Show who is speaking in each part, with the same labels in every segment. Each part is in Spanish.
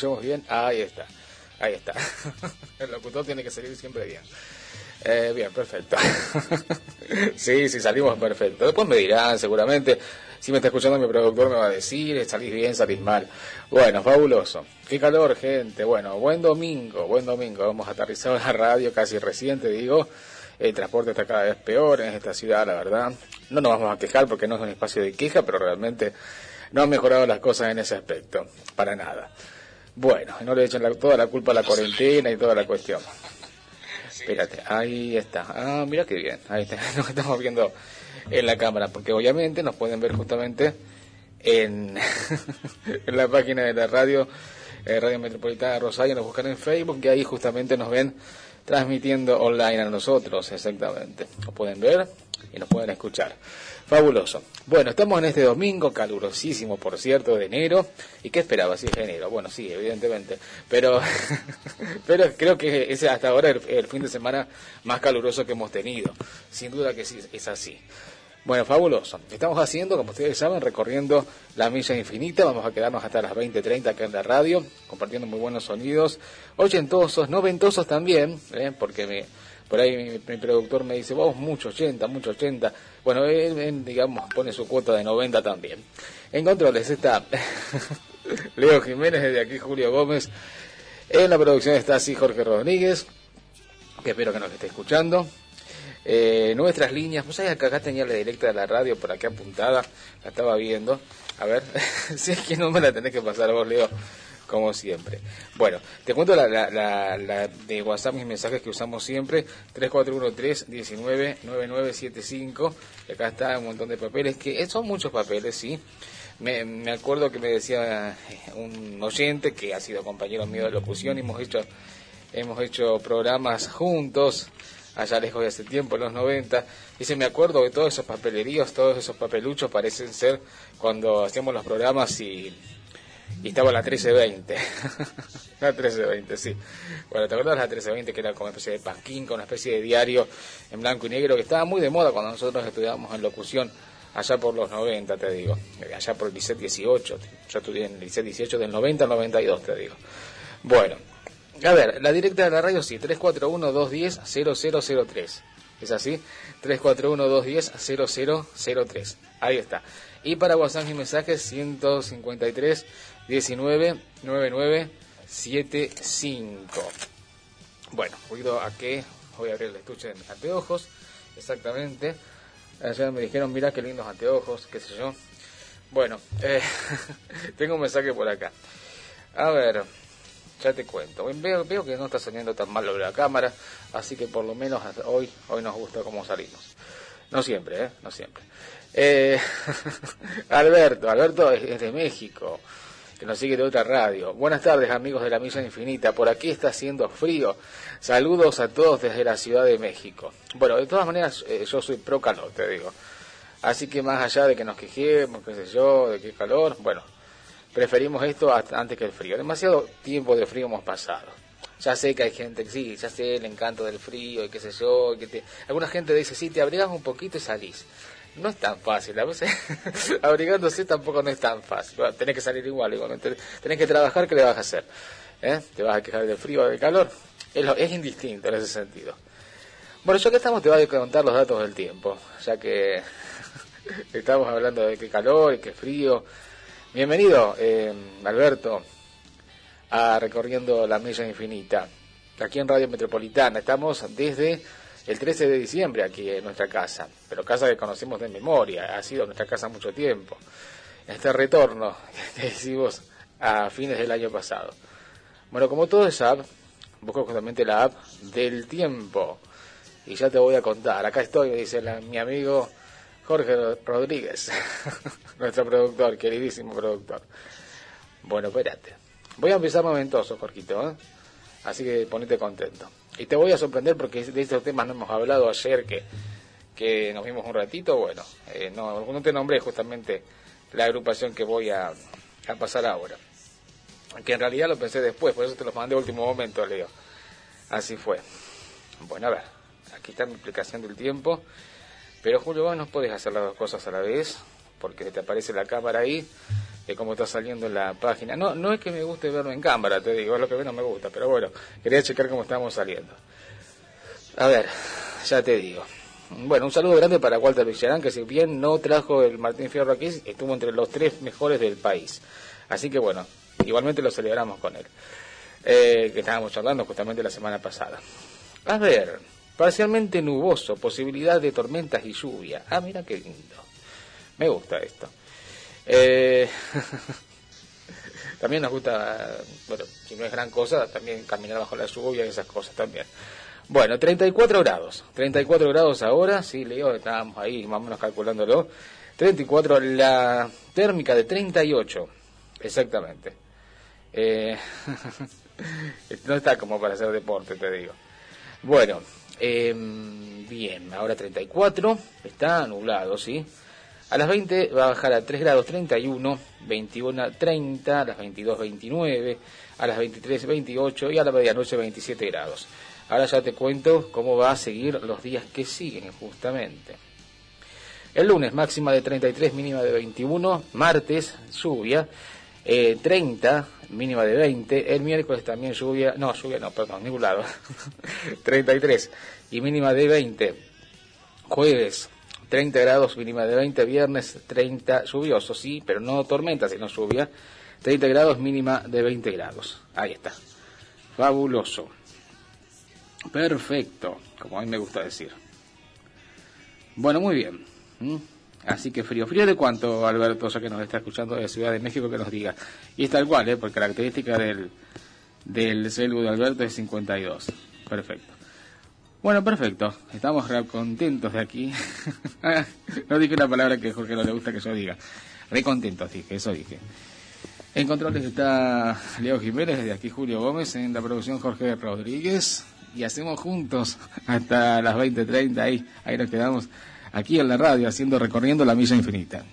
Speaker 1: Escuchamos bien, ahí está. Ahí está. El locutor tiene que salir siempre bien. Eh, bien, perfecto. sí, sí, salimos perfecto. Después me dirán, seguramente, si me está escuchando mi productor me va a decir, salís bien, salís mal. Bueno, fabuloso. Qué calor, gente. Bueno, buen domingo, buen domingo. Vamos a aterrizar en la radio casi reciente, digo. El transporte está cada vez peor en esta ciudad, la verdad. No nos vamos a quejar porque no es un espacio de queja, pero realmente no han mejorado las cosas en ese aspecto, para nada. Bueno, no le echen toda la culpa a la cuarentena y toda la cuestión. Espérate, ahí está. Ah, mira qué bien. Ahí está, lo estamos viendo en la cámara, porque obviamente nos pueden ver justamente en, en la página de la radio, eh, Radio Metropolitana de Rosario, nos buscan en Facebook y ahí justamente nos ven transmitiendo online a nosotros, exactamente. Nos pueden ver y nos pueden escuchar. Fabuloso. Bueno, estamos en este domingo, calurosísimo, por cierto, de enero. ¿Y qué esperaba? Si es enero. Bueno, sí, evidentemente. Pero, pero creo que es hasta ahora el, fin de semana más caluroso que hemos tenido. Sin duda que sí, es así. Bueno, fabuloso. Estamos haciendo, como ustedes saben, recorriendo la milla infinita. Vamos a quedarnos hasta las 20.30 acá en la radio, compartiendo muy buenos sonidos, ochentosos, noventosos también, ¿eh? porque me por ahí mi, productor me dice, vos mucho 80, mucho 80. Bueno, él, digamos, pone su cuota de 90 también. En controles está Leo Jiménez, desde aquí Julio Gómez. En la producción está así Jorge Rodríguez, que espero que nos esté escuchando. Eh, nuestras líneas, pues acá, acá tenía la directa de la radio por aquí apuntada, la estaba viendo. A ver, si es que no me la tenés que pasar vos, Leo como siempre. Bueno, te cuento la, la, la, de WhatsApp, mis mensajes que usamos siempre, 3413-199975, y acá está un montón de papeles, que son muchos papeles, sí. Me, me acuerdo que me decía un oyente que ha sido compañero mío de locución y hemos hecho, hemos hecho programas juntos, allá lejos de hace tiempo, en los 90. Dice, me acuerdo de todos esos papeleríos, todos esos papeluchos parecen ser cuando hacíamos los programas y y estaba la 1320. la 1320, sí. Bueno, ¿te acuerdas la 1320 que era como una especie de pasquín, con una especie de diario en blanco y negro que estaba muy de moda cuando nosotros estudiábamos en locución allá por los 90, te digo. Allá por el liceo 18. Yo estudié en el liceo 18 del 90 al 92, te digo. Bueno, a ver, la directa de la radio sí, 341-210-0003. ¿Es así? 341-210-0003. Ahí está. Y para WhatsApp y mensajes 153 19 99 75. Bueno, ruido a qué voy a abrir el estuche de mis anteojos. Exactamente. Ayer me dijeron, mira qué lindos anteojos, qué sé yo. Bueno, eh, tengo un mensaje por acá. A ver, ya te cuento. Veo, veo que no está saliendo tan mal lo de la cámara, así que por lo menos hoy, hoy nos gusta cómo salimos. No siempre, ¿eh? No siempre. Eh, Alberto, Alberto es de México que nos sigue de otra radio. Buenas tardes amigos de la Milla Infinita, por aquí está haciendo frío. Saludos a todos desde la Ciudad de México. Bueno, de todas maneras eh, yo soy pro calor, te digo. Así que más allá de que nos quejemos, qué sé yo, de qué calor, bueno, preferimos esto antes que el frío. Demasiado tiempo de frío hemos pasado. Ya sé que hay gente que sí, ya sé el encanto del frío y qué sé yo. Que te... Alguna gente dice, sí, te abrigas un poquito y salís no es tan fácil. A veces abrigándose tampoco no es tan fácil. tenés que salir igual, igualmente. Tenés que trabajar, ¿qué le vas a hacer? ¿Eh? ¿Te vas a quejar del frío o del calor? Es, indistinto en ese sentido. Bueno, ya que estamos, te voy a contar los datos del tiempo, ya que estamos hablando de qué calor y qué frío. Bienvenido, eh, Alberto, a Recorriendo la Milla Infinita, aquí en Radio Metropolitana. Estamos desde el 13 de diciembre aquí en nuestra casa, pero casa que conocemos de memoria, ha sido nuestra casa mucho tiempo. Este retorno que hicimos a fines del año pasado. Bueno, como todo es app, busco justamente la app del tiempo. Y ya te voy a contar. Acá estoy, dice mi amigo Jorge Rodríguez, nuestro productor, queridísimo productor. Bueno, espérate. Voy a empezar momentoso, Jorgito, ¿eh? así que ponete contento. Y te voy a sorprender porque de estos temas no hemos hablado ayer que, que nos vimos un ratito. Bueno, eh, no, no te nombré justamente la agrupación que voy a, a pasar ahora. Que en realidad lo pensé después, por eso te lo mandé último momento, Leo. Así fue. Bueno, a ver, aquí está mi explicación del tiempo. Pero Julio, vos no puedes hacer las dos cosas a la vez, porque te aparece la cámara ahí, de cómo está saliendo en la página. No, no es que me guste verlo en cámara, te digo, es lo que menos me gusta, pero bueno, quería checar cómo estamos saliendo. A ver, ya te digo. Bueno, un saludo grande para Walter Villarán, que si bien no trajo el Martín Fierro aquí, estuvo entre los tres mejores del país. Así que bueno, igualmente lo celebramos con él. Eh, que estábamos hablando justamente la semana pasada. A ver, Parcialmente nuboso, posibilidad de tormentas y lluvia. Ah, mira qué lindo. Me gusta esto. Eh, también nos gusta, bueno, si no es gran cosa, también caminar bajo la lluvia y esas cosas también. Bueno, 34 grados. 34 grados ahora, sí, Leo, estábamos ahí más o menos calculándolo. 34, la térmica de 38, exactamente. Eh, no está como para hacer deporte, te digo. Bueno, eh, bien, ahora 34, está nublado, ¿sí? A las 20 va a bajar a 3 grados 31, 21 30, a las 22 29, a las 23 28 y a la medianoche 27 grados. Ahora ya te cuento cómo va a seguir los días que siguen justamente. El lunes máxima de 33, mínima de 21, martes lluvia, eh, 30, mínima de 20. El miércoles también lluvia, no, lluvia no, perdón, nublado. 33 y mínima de 20. Jueves 30 grados, mínima de 20. Viernes 30, lluvioso, sí, pero no tormenta, sino lluvia. 30 grados, mínima de 20 grados. Ahí está. Fabuloso. Perfecto, como a mí me gusta decir. Bueno, muy bien. Así que frío. ¿Frío de cuánto, Alberto, ya que nos está escuchando de Ciudad de México, que nos diga? Y es tal cual, ¿eh? Porque característica del, del celu de Alberto es 52. Perfecto. Bueno, perfecto. Estamos contentos de aquí. no dije una palabra que Jorge no le gusta que yo diga. Recontentos, dije, eso dije. En controles está Leo Jiménez, de aquí Julio Gómez, en la producción Jorge Rodríguez. Y hacemos juntos hasta las 20.30, ahí, ahí nos quedamos aquí en la radio haciendo recorriendo la misa infinita.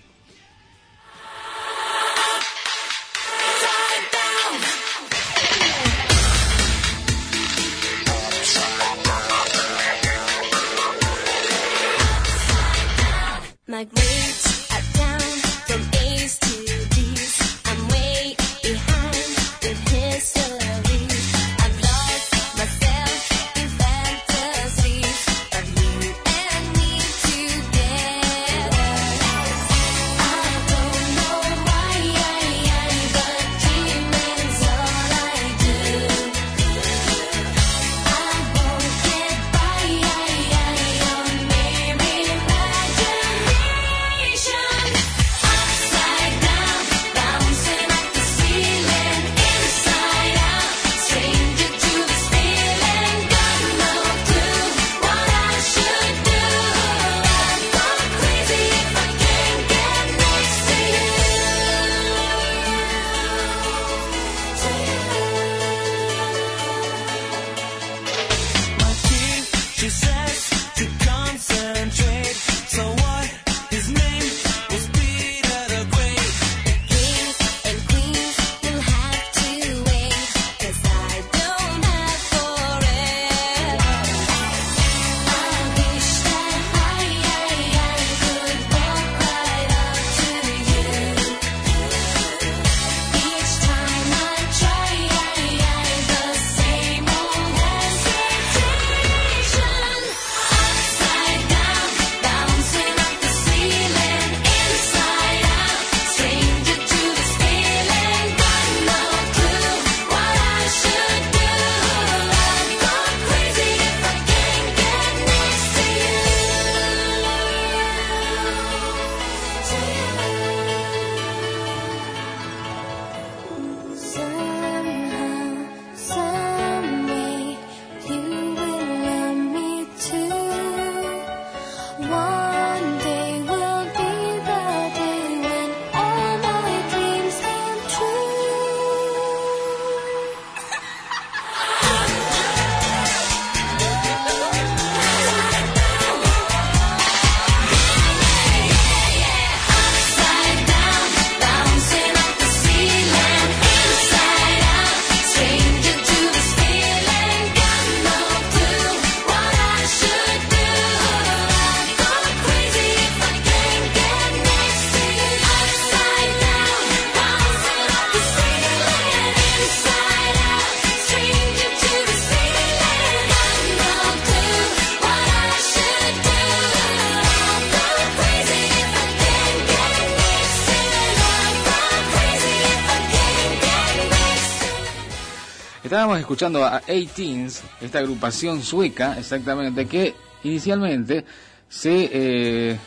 Speaker 1: Escuchando a 18 esta agrupación sueca, exactamente, que inicialmente se eh,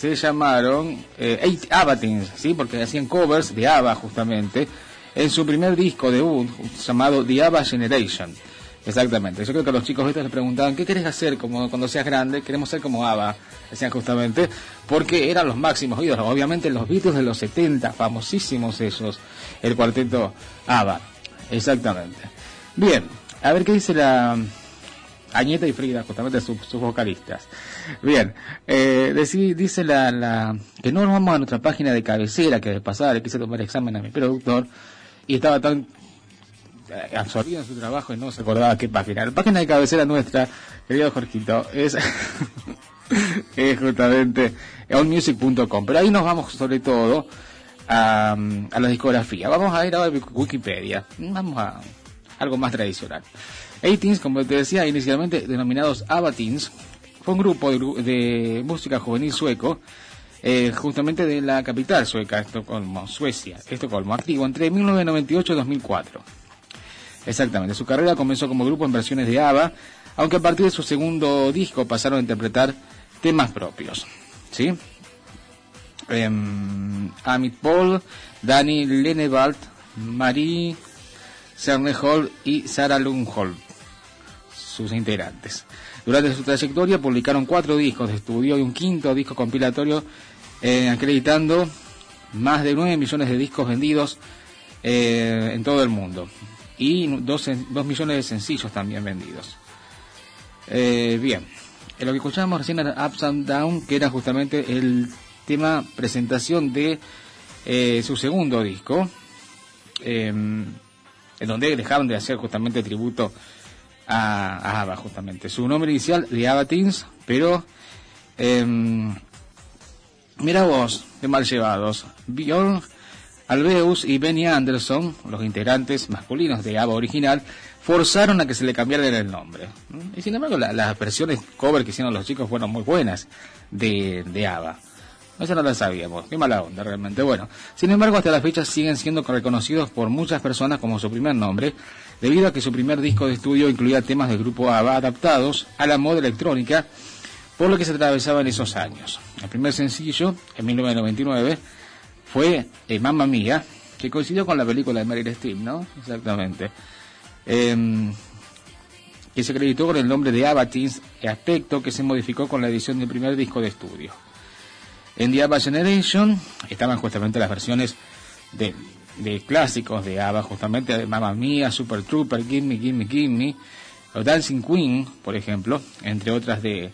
Speaker 1: se llamaron eh, Abatins, ¿sí? porque hacían covers de ABBA justamente, en su primer disco debut llamado The ABBA Generation. Exactamente. Yo creo que a los chicos estos les preguntaban, ¿qué querés hacer como cuando seas grande? Queremos ser como ABBA, decían justamente, porque eran los máximos ídolos. Obviamente los Beatles de los 70, famosísimos ellos, el cuarteto ABBA. Exactamente. Bien, a ver qué dice la Añeta y Frida, justamente sus, vocalistas. Bien, eh, dice la, la, que no nos vamos a nuestra página de cabecera, que de pasada le quise tomar examen a mi productor, y estaba tan eh, absorbido en su trabajo y no se acordaba qué página. La página de cabecera nuestra, querido Jorgito, es, es justamente onmusic.com. Pero ahí nos vamos sobre todo a, la discografía. Vamos a ir a Wikipedia. Vamos a algo más tradicional. A-Teens, como te decía inicialmente, denominados Abatins, fue un grupo de, música juvenil sueco, eh, justamente de la capital sueca, Estocolmo, Suecia, Estocolmo, activo entre 1998 y 2004. Exactamente, su carrera comenzó como grupo en versiones de ABBA, aunque a partir de su segundo disco pasaron a interpretar temas propios. ¿Sí? Em, Amit Paul, Danny Lenevalt, Marie Hall y Sarah Lundholm sus integrantes. Durante su trayectoria publicaron cuatro discos de estudio y un quinto disco compilatorio, eh, acreditando más de 9 millones de discos vendidos eh, en todo el mundo y 2, millones de sencillos también vendidos. Eh, bien, lo que escuchábamos recién era Ups and Down, que era justamente el tema presentación de su segundo disco, en donde dejaron de hacer justamente tributo a, ABBA, justamente. Su nombre inicial de ABBA Teens, pero em, mira vos, de mal llevados. Bjorn Albeus y Benny Anderson, los integrantes masculinos de ABBA original, forzaron a que se le cambiara el nombre. Y sin embargo, las versiones cover que hicieron los chicos fueron muy buenas de, de ABBA. Eso no lo sabíamos, qué mala onda realmente. Bueno, sin embargo, hasta la fecha siguen siendo reconocidos por muchas personas como su primer nombre debido a que su primer disco de estudio incluía temas del grupo ABBA adaptados a la moda electrónica, por lo que se atravesaba en esos años. El primer sencillo, en 1999, fue eh, Mamma Mía, que coincidió con la película de Meryl Streep, ¿no? Exactamente. Em, que se acreditó con el nombre de ABBA Teens, aspecto que se modificó con la edición del primer disco de estudio. En The ABBA Generation estaban justamente las versiones de de clásicos de ABBA, justamente de Mamma Mía, Super Trooper, Gimme, Gimme, Gimme, o Dancing Queen, por ejemplo, entre otras de,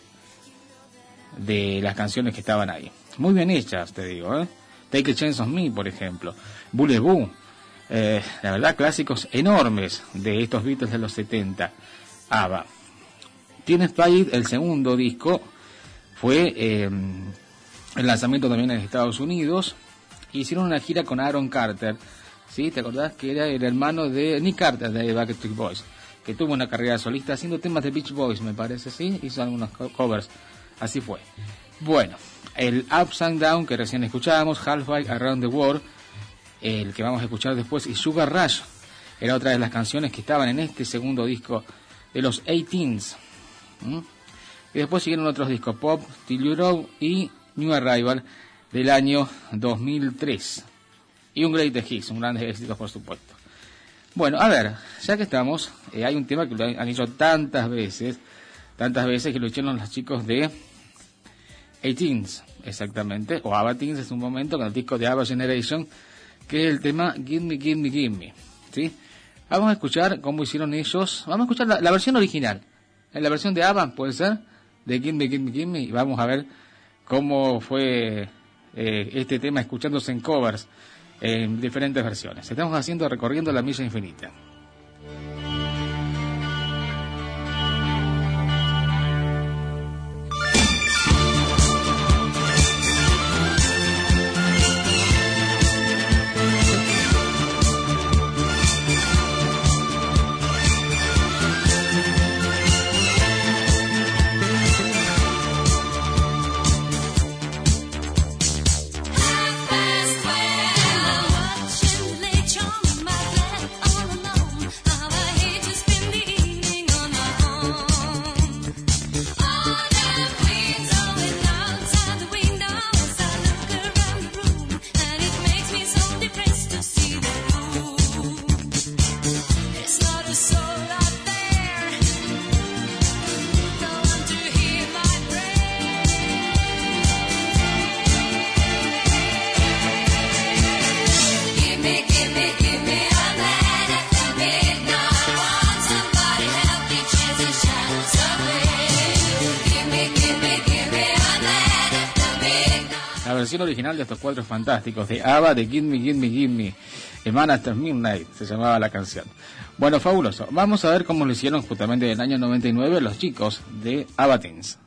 Speaker 1: de las canciones que estaban ahí. Muy bien hechas, te digo, ¿eh? Take a Chance on Me, por ejemplo, Bullet Boo, eh, la verdad, clásicos enormes de estos Beatles de los 70, ABBA. Tienes Spirit, el segundo disco, fue eh, el lanzamiento también en Estados Unidos, hicieron una gira con Aaron Carter, ¿sí? ¿Te acordás que era el hermano de Nick Carter de Backstreet Boys? Que tuvo una carrera solista haciendo temas de Beach Boys, me parece, ¿sí? Hizo algunos covers. Así fue. Bueno, el Ups and Down que recién escuchábamos, Halfway Around the World, el que vamos a escuchar después, y Sugar Rush, era otra de las canciones que estaban en este segundo disco de los 18s. Y después siguieron otros discos, Pop, Till You Know y New Arrival, del año 2003. Y un Great Hits, un gran éxito por supuesto. Bueno, a ver, ya que estamos, eh, hay un tema que lo han hecho tantas veces, tantas veces que lo hicieron los chicos de 18 exactamente, o ABBA Teens es un momento con el disco de ABBA Generation, que es el tema Gimme, Gimme, Gimme. ¿sí? Vamos a escuchar cómo hicieron ellos, vamos a escuchar la, la versión original, en la versión de ABBA puede ser, de Gimme, Gimme, Gimme, y vamos a ver cómo fue eh, este tema escuchándose en covers en diferentes versiones. Estamos haciendo recorriendo la milla infinita. De estos cuatro fantásticos de ABBA de Give Me, Give Me, Give Me. Man After Midnight se llamaba la canción. Bueno, fabuloso. Vamos a ver cómo lo hicieron justamente en el año 99 los chicos de ABBA Teens.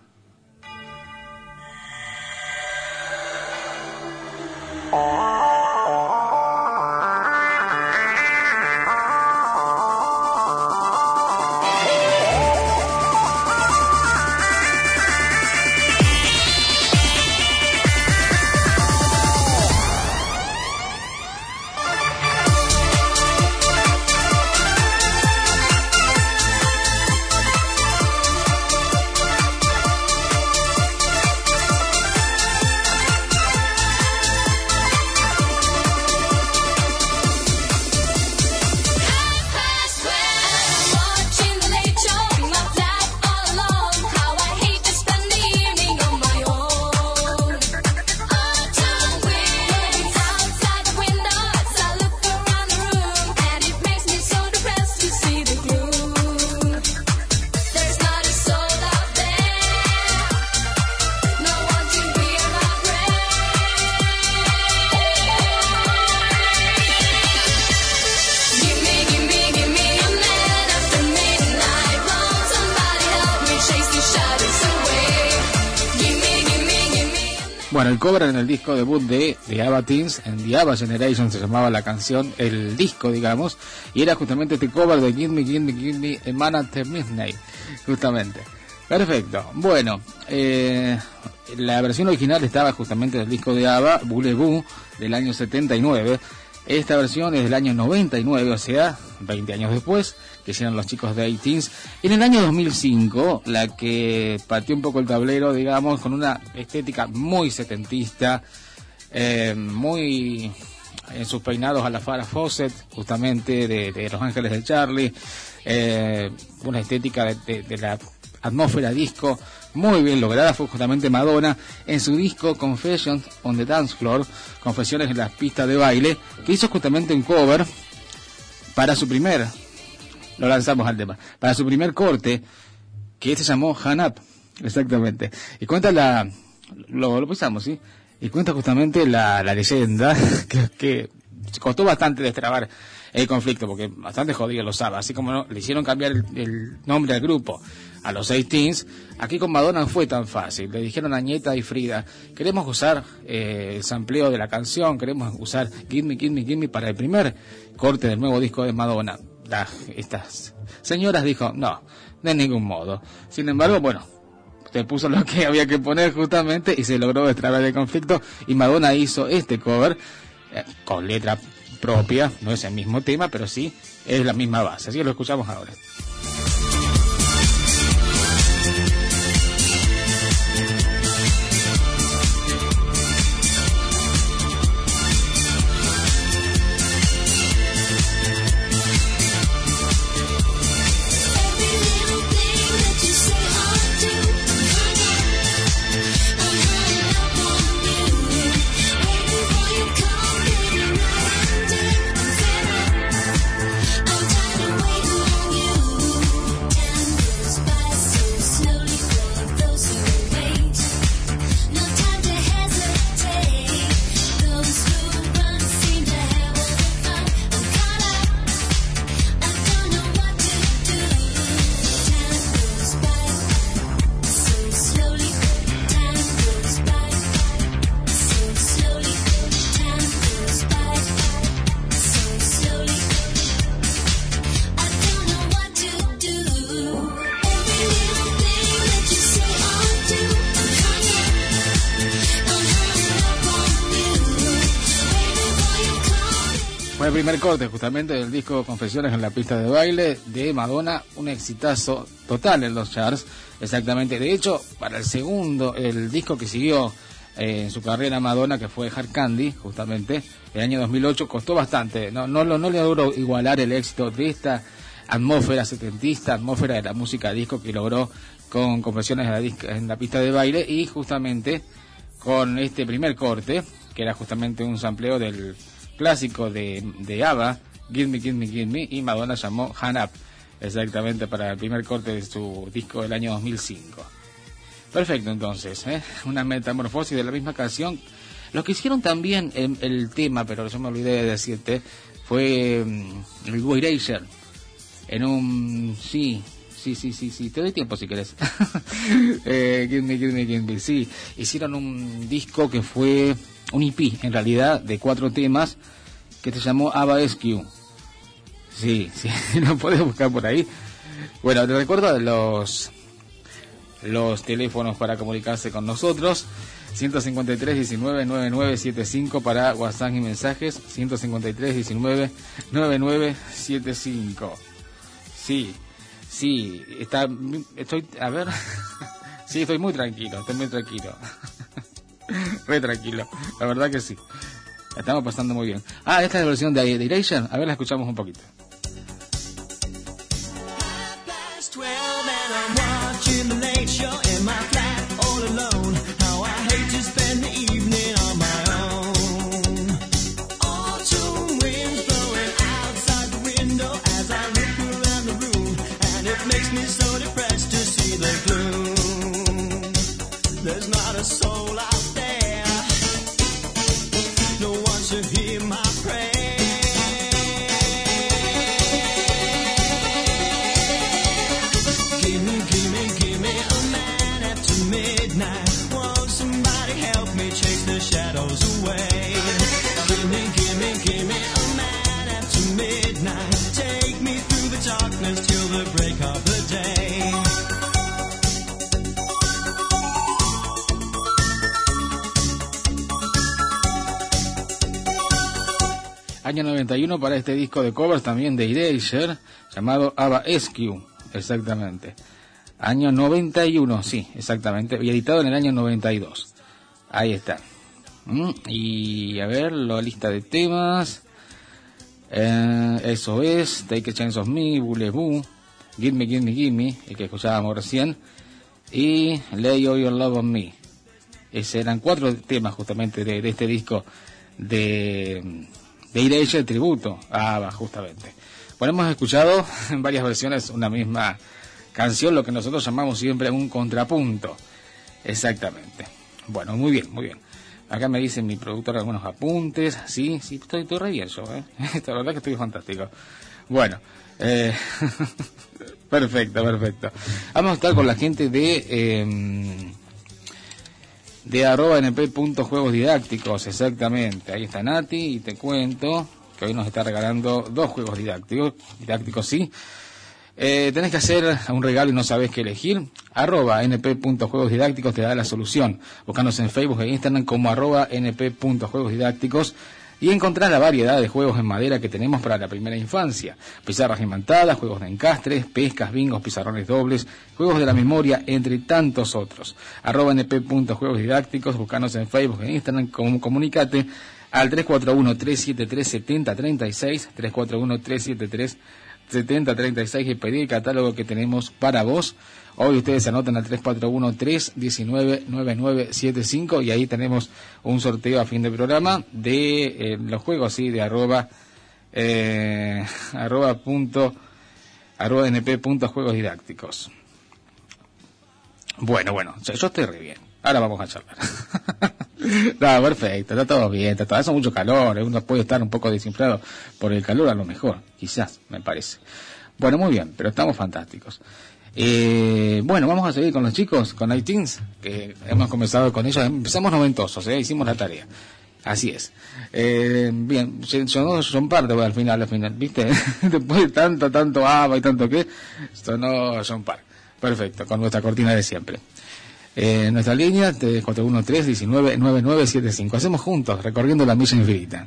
Speaker 1: Cover en el disco debut de, de Ava Teens, en The Ava Generation se llamaba la canción, el disco, digamos, y era justamente este cover de Give Me, Give Me, Give Me, a Man justamente. Perfecto. Bueno, eh, la versión original estaba justamente del disco de Ava, Boulevou, del año 79. Esta versión es del año 99, o sea, 20 años después, que hicieron los chicos de 18 En el año 2005, la que pateó un poco el tablero, digamos, con una estética muy setentista, eh, muy en sus peinados a la Farah Fawcett, justamente de, Los Ángeles de Charlie, eh, una estética de, de la atmósfera disco muy bien lograda. Fue justamente Madonna en su disco Confessions on the Dance Floor, Confesiones en las pistas de baile, que hizo justamente un cover para su primer, lo lanzamos al tema, para su primer corte, que se llamó Han Up, exactamente. Y cuenta la, lo, lo ¿sí? Y cuenta justamente la, leyenda, que, que costó bastante destrabar el conflicto, porque bastante jodido lo sabe, así como le hicieron cambiar el, nombre al grupo a los 18 aquí con Madonna no fue tan fácil. Le dijeron a Nieta y Frida, queremos usar eh, el sampleo de la canción, queremos usar Give Me, Give Me, Give Me para el primer corte del nuevo disco de Madonna. Estas señoras dijo, no, de ningún modo. Sin embargo, bueno, se puso lo que había que poner justamente y se logró destrabar el conflicto y Madonna hizo este cover eh, con letra propia, no es el mismo tema, pero sí es la misma base. Así que lo escuchamos ahora. Corte justamente del disco Confesiones en la pista de baile de Madonna, un exitazo total en los charts, exactamente. De hecho, para el segundo, el disco que siguió eh, en su carrera Madonna, que fue Hard Candy, justamente, el año 2008, costó bastante. No, no, no le logró igualar el éxito de esta atmósfera setentista, atmósfera de la música disco que logró con Confesiones en la, en la pista de baile y justamente con este primer corte, que era justamente un sampleo del clásico de, de ABBA, Give Me, Give Me, Give Me, y Madonna llamó Han Up, exactamente para el primer corte de su disco del año 2005. Perfecto, entonces, ¿eh? una metamorfosis de la misma canción Los que hicieron también el, tema, pero yo me olvidé de decirte, fue mm, el Go Eraser. En un. Sí, sí, sí, sí, sí. Te doy tiempo si querés. eh, give me, give me, give me. Sí, hicieron un disco que fue un EP, en realidad, de cuatro temas, que se llamó Ava SQ. Sí, sí, lo puedes buscar por ahí. Bueno, te recuerdo los los teléfonos para comunicarse con nosotros. 153 19 9975 para WhatsApp y mensajes. 153 19 9975. Sí, sí, está, estoy, a ver, sí, estoy muy tranquilo, estoy muy tranquilo. Re tranquilo, la verdad que sí. estamos pasando muy bien. Ah, esta es la versión de Direction. A ver, la escuchamos un poquito. Año 91 para este disco de covers también de Erasure, llamado Ava Esque, exactamente. Año 91, sí, exactamente, y editado en el año 92. Ahí está. Mm, y a ver, la lista de temas. Eh, eso es, Take a Chance of Me, Bule Boo, Give Me, Give Me, Give Me, el que escuchábamos recién, y Lay All Your Love on Me. Esos eran cuatro temas justamente de este disco de de ir ella el tributo a Ava, justamente. Bueno, hemos escuchado en varias versiones una misma canción, lo que nosotros llamamos siempre un contrapunto. Exactamente. Bueno, muy bien, muy bien. Acá me dicen mi productor algunos apuntes. Sí, sí, estoy, estoy re bien yo, ¿eh? La verdad que estoy fantástico. Bueno, eh, perfecto, perfecto. Vamos a estar con la gente de... Eh, de arroba np.juegos didácticos, exactamente. Ahí está Nati y te cuento que hoy nos está regalando dos juegos didácticos, didácticos sí. Eh, tenés que hacer un regalo y no sabés qué elegir. Arroba np.juegos didácticos te da la solución. Buscanos en Facebook e Instagram como arroba np.juegos didácticos y encontrar la variedad de juegos en madera que tenemos para la primera infancia. Pizarras imantadas, juegos de encastres, pescas, bingos, pizarrones dobles, juegos de la memoria, entre tantos otros. Arroba np.juegos didácticos, buscanos en Facebook e Instagram, como comunicate al 341-373-7036, 341-373-7036 y pedir el catálogo que tenemos para vos Hoy ustedes se anotan al 341-319-9975 y ahí tenemos un sorteo a fin de programa de eh, los juegos, sí, de arroba, eh, arroba punto, arroba np punto juegos didácticos. Bueno, bueno, yo, estoy re bien. Ahora vamos a charlar. no, perfecto, está todo bien, está todo, hace mucho calor, eh, uno puede estar un poco desinflado por el calor a lo mejor, quizás, me parece. Bueno, muy bien, pero estamos fantásticos. Eh, bueno, vamos a seguir con los chicos, con iTeens, que hemos comenzado con ellos. Empezamos noventosos, ¿eh? hicimos la tarea. Así es. Eh, bien, sonó son parte al final, al final, ¿viste? Después de tanto, tanto ABA y tanto que, sonó son par. Perfecto, con nuestra cortina de siempre. Eh, nuestra línea de 413-199975. Hacemos juntos, recorriendo la misa infinita.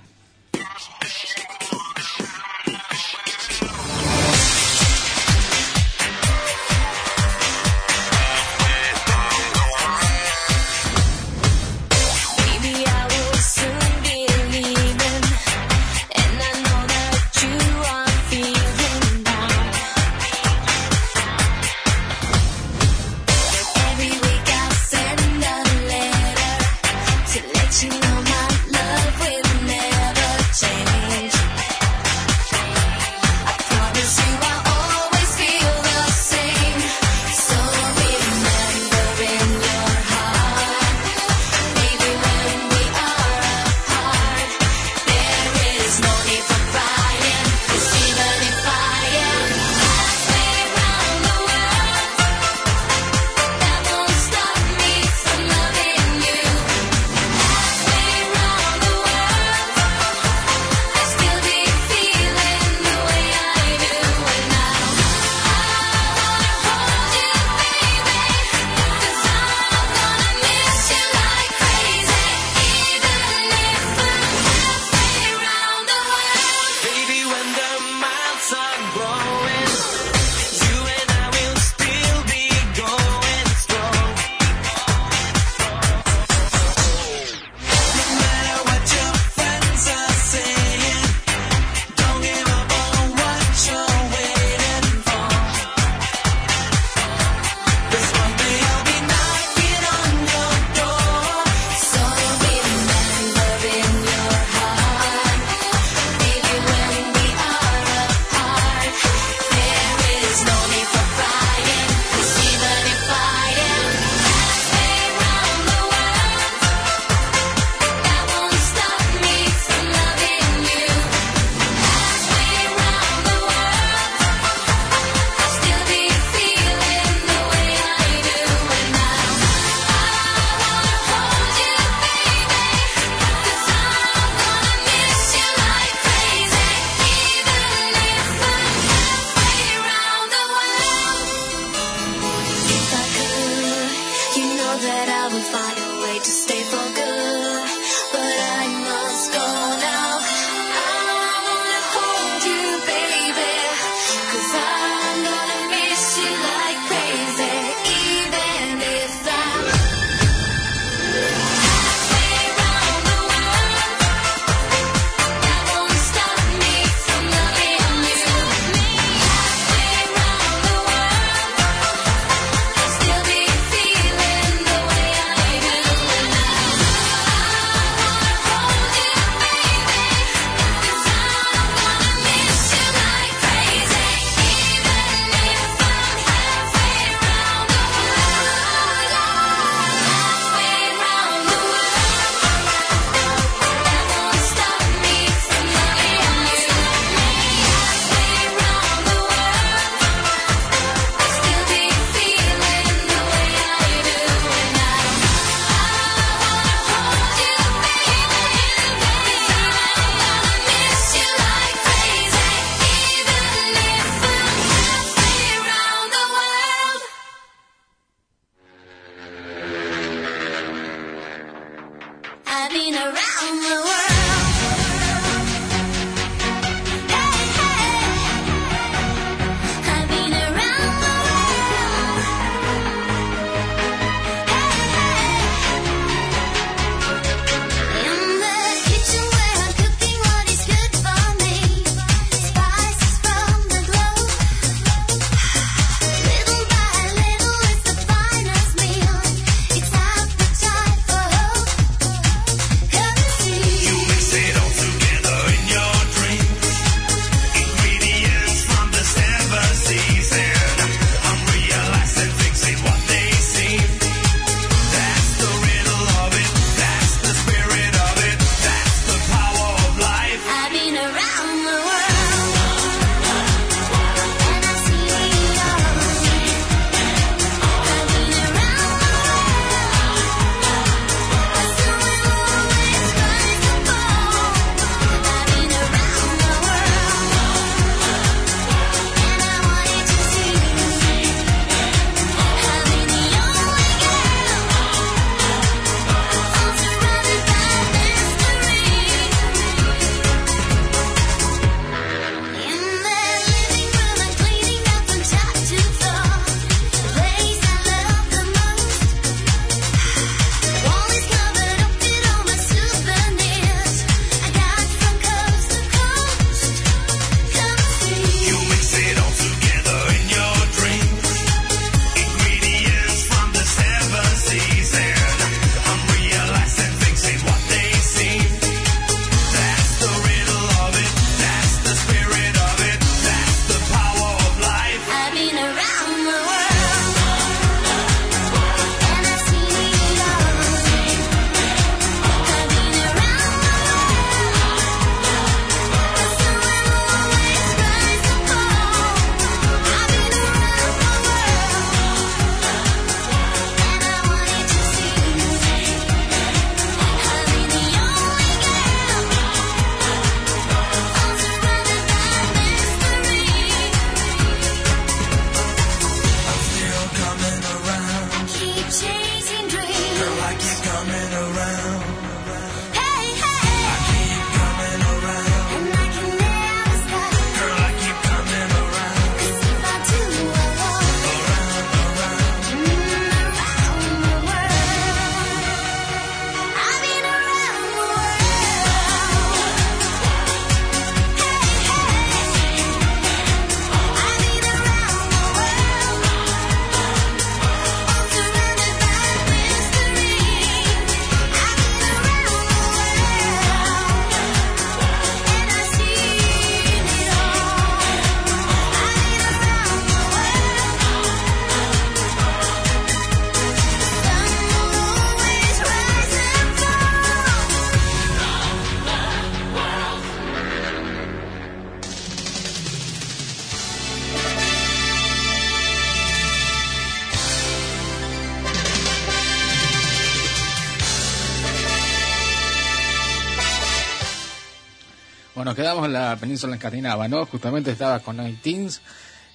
Speaker 1: Península escandinava, ¿no? Justamente estaba con Night Teens,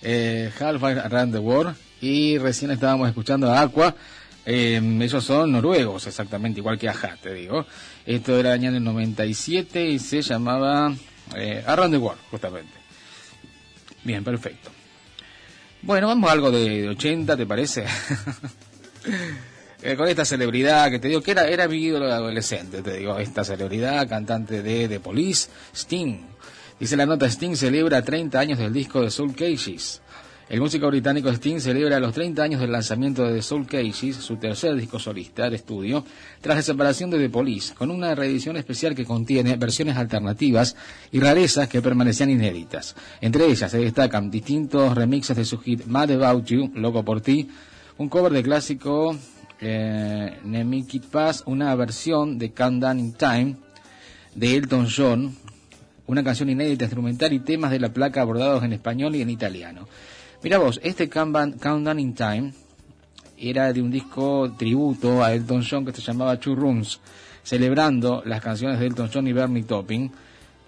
Speaker 1: eh, Half Around the World, y recién estábamos escuchando a Aqua, Eh, ellos son noruegos, exactamente, igual que Aja, te digo. Esto era año del 97 y se llamaba eh, Around the World, justamente. Bien, perfecto. Bueno, vamos a algo de 80, ¿te parece? Eh, con esta celebridad que te digo que era, era mi ídolo adolescente, te digo, esta celebridad, cantante de The Police, Sting. Dice la nota, Sting celebra 30 años del disco de Soul Cages. El músico británico Sting celebra los 30 años del lanzamiento de The Soul Cages, su tercer disco solista de estudio, tras la separación de The Police, con una reedición especial que contiene versiones alternativas y rarezas que permanecían inéditas. Entre ellas se destacan distintos remixes de su hit Mad About You, Loco por ti, un cover de clásico eh, Nemikit Pass, una versión de Countdown in Time de Elton John, una canción inédita instrumental y temas de la placa abordados en español y en italiano. Mira vos, este Countdown in Time era de un disco tributo a Elton John que se llamaba Two Rooms, celebrando las canciones de Elton John y Bernie Topping,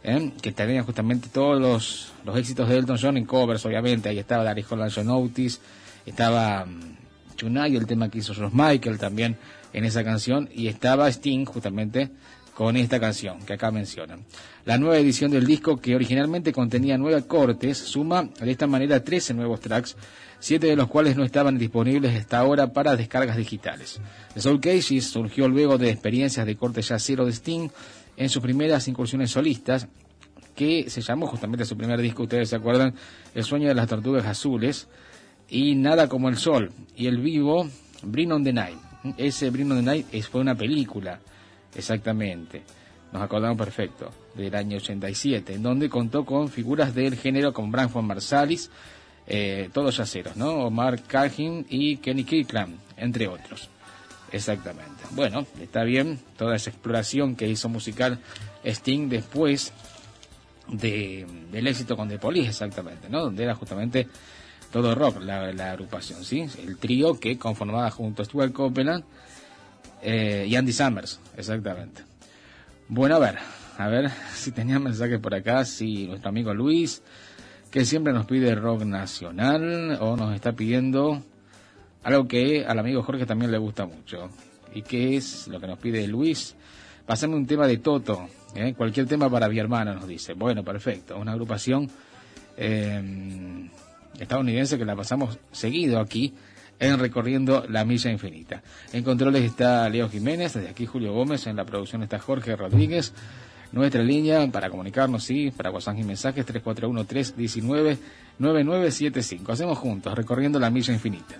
Speaker 1: ¿eh? que tenían justamente todos los, los, éxitos de Elton John en covers, obviamente. Ahí estaba Larry Holland John Otis, estaba mm, y el tema que hizo George Michael también en esa canción, y estaba Sting justamente con esta canción que acá mencionan. La nueva edición del disco, que originalmente contenía nueve cortes, suma de esta manera 13 nuevos tracks, siete de los cuales no estaban disponibles hasta ahora para descargas digitales. The Soul Cages surgió luego de experiencias de corte yacero de Sting en sus primeras incursiones solistas, que se llamó justamente su primer disco, ustedes se acuerdan, El sueño de las tortugas azules, y Nada como el Sol, y el vivo Bring on the Night. Ese Bring on the Night fue una película, exactamente, nos acordamos perfecto, del año 87, en donde contó con figuras del género como Branford Marsalis, eh, todos yaceros, ¿no? Omar Calhoun y Kenny Kirkland, entre otros. Exactamente. Bueno, está bien toda esa exploración que hizo musical Sting después de, del éxito con The Police, exactamente, ¿no? Donde era justamente todo rock la, la agrupación, ¿sí? El trío que conformaba junto a Stuart Copeland eh, y Andy Summers, exactamente. Bueno, a ver, a ver si tenía mensajes por acá, si nuestro amigo Luis, que siempre nos pide rock nacional, o nos está pidiendo algo que al amigo Jorge también le gusta mucho. ¿Y qué es lo que nos pide Luis? Pasame un tema de Toto, ¿eh? cualquier tema para mi hermano, nos dice. Bueno, perfecto, una agrupación eh, estadounidense que la pasamos seguido aquí en Recorriendo la Milla Infinita. En controles está Leo Jiménez, desde aquí Julio Gómez, en la producción está Jorge Rodríguez. Nuestra línea para comunicarnos, sí, para WhatsApp y mensajes 341-319-9975. Hacemos juntos, Recorriendo la Milla Infinita.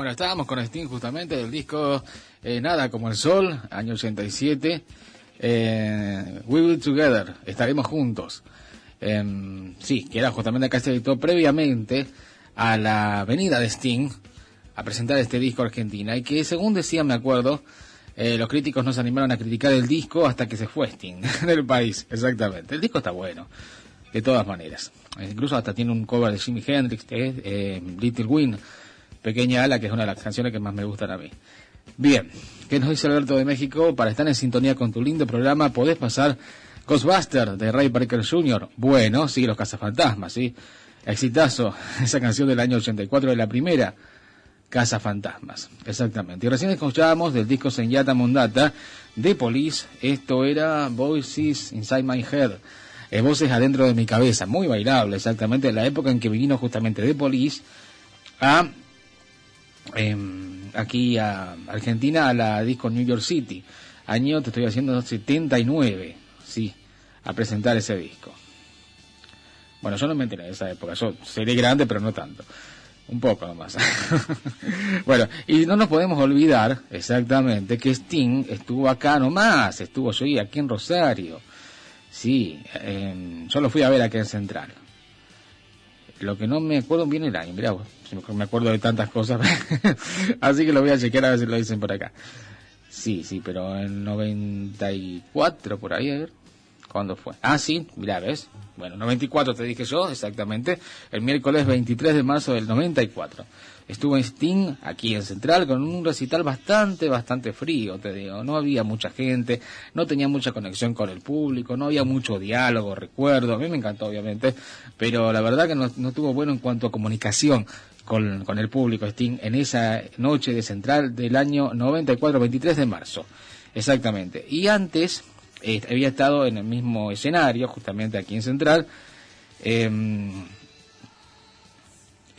Speaker 1: Bueno, estábamos con Sting justamente del disco eh, Nada como el Sol, año 87. Eh, We Will Together, estaremos juntos. Em, sí, que era justamente acá se editó previamente a la venida de Sting a presentar este disco a Argentina y que según decía, me acuerdo, eh, los críticos no se animaron a criticar el disco hasta que se fue Sting del país, exactamente. El disco está bueno, de todas maneras. Incluso hasta tiene un cover de Jimi Hendrix, eh, Little Wing, Pequeña Ala, que es una de las canciones que más me gustan a mí. Bien, ¿qué nos dice Alberto de México? Para estar en sintonía con tu lindo programa, podés pasar Ghostbuster de Ray Parker Jr. Bueno, sí, los cazafantasmas, sí. Exitazo, esa canción del año 84 de la primera Cazafantasmas, exactamente. Y recién escuchábamos del disco Senyata Mondata de Police, esto era Voices Inside My Head, eh, Voces Adentro de mi Cabeza, muy bailable, exactamente, en la época en que vino justamente de Police a em, aquí a Argentina a la disco New York City, año, te estoy haciendo 79, sí, a presentar ese disco. Bueno, yo no me enteré de esa época, yo seré grande, pero no tanto. Un poco nomás. bueno, y no nos podemos olvidar exactamente que Sting estuvo acá nomás, estuvo yo aquí en Rosario. Sí, yo lo fui a ver aquí en Central. Lo que no me acuerdo bien el año, mirá, me acuerdo de tantas cosas. Así que lo voy a chequear a ver si lo dicen por acá. Sí, sí, pero en 94 por ahí, a ver. ¿Cuándo fue? Ah, sí, mira, ¿ves? Bueno, 94 te dije yo, exactamente. El miércoles 23 de marzo del 94. Estuvo en Sting, aquí en Central, con un recital bastante, bastante frío, te digo. No había mucha gente, no tenía mucha conexión con el público, no había mucho diálogo, recuerdo. A mí me encantó, obviamente, pero la verdad que no, no tuvo bueno en cuanto a comunicación con, con el público Sting en esa noche de Central del año 94, 23 de marzo. Exactamente. Y antes, eh, había estado en el mismo escenario, justamente aquí en Central. Em,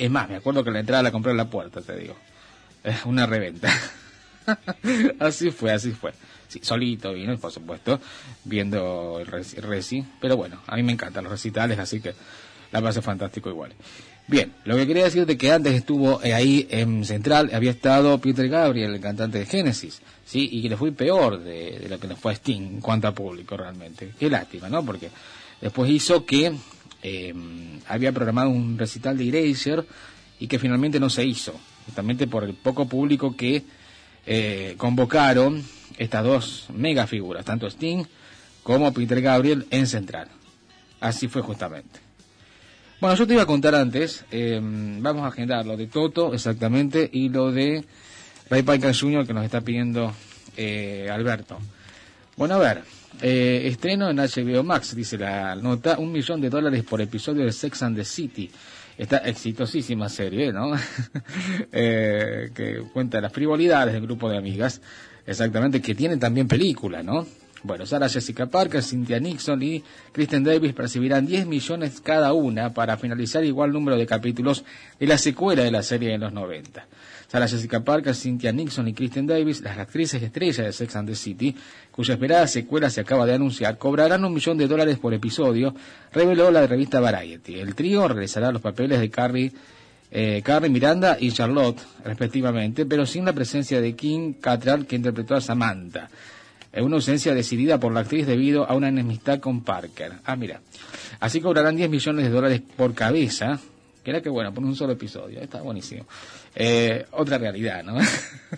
Speaker 1: es más, me acuerdo que la entrada la compré en la puerta, te digo. Es una reventa. así fue, así fue. Sí, solito vino, por supuesto, viendo el reci, Pero bueno, a mí me encantan los recitales, así que la pasé fantástico igual. Bien, lo que quería decirte que antes estuvo eh, ahí en Central, había estado Peter Gabriel, el cantante de Genesis, ¿sí? Y que le fue peor de, lo que le fue a Sting en cuanto a público realmente. Qué lástima, ¿no? Porque después hizo que eh, había programado un recital de Eraser y que finalmente no se hizo, justamente por el poco público que eh, convocaron estas dos mega figuras, tanto Sting como Peter Gabriel en Central. Así fue justamente. Bueno, yo te iba a contar antes, em, vamos a agendar lo de Toto exactamente y lo de Ray Parker Jr. que nos está pidiendo eh, Alberto. Bueno, a ver, eh, estreno en HBO Max, dice la nota, un millón de dólares por episodio de Sex and the City. Esta exitosísima serie, ¿no? eh, que cuenta las frivolidades del grupo de amigas, exactamente, que tiene también película, ¿no? Bueno, Sarah Jessica Parker, Cynthia Nixon y Kristen Davis percibirán 10 millones cada una para finalizar igual número de capítulos de la secuela de la serie en los 90. Sarah Jessica Parker, Cynthia Nixon y Kristen Davis, las actrices estrellas de Sex and the City, cuya esperada secuela se acaba de anunciar, cobrarán un millón de dólares por episodio, reveló la revista Variety. El trío regresará a los papeles de Carrie eh, Carrie Miranda y Charlotte, respectivamente, pero sin la presencia de Kim Cattrall, que interpretó a Samantha una ausencia decidida por la actriz debido a una enemistad con Parker. Ah, mira. Así cobrarán 10 millones de dólares por cabeza, que era que bueno, por un solo episodio, está buenísimo. Eh, otra realidad, ¿no?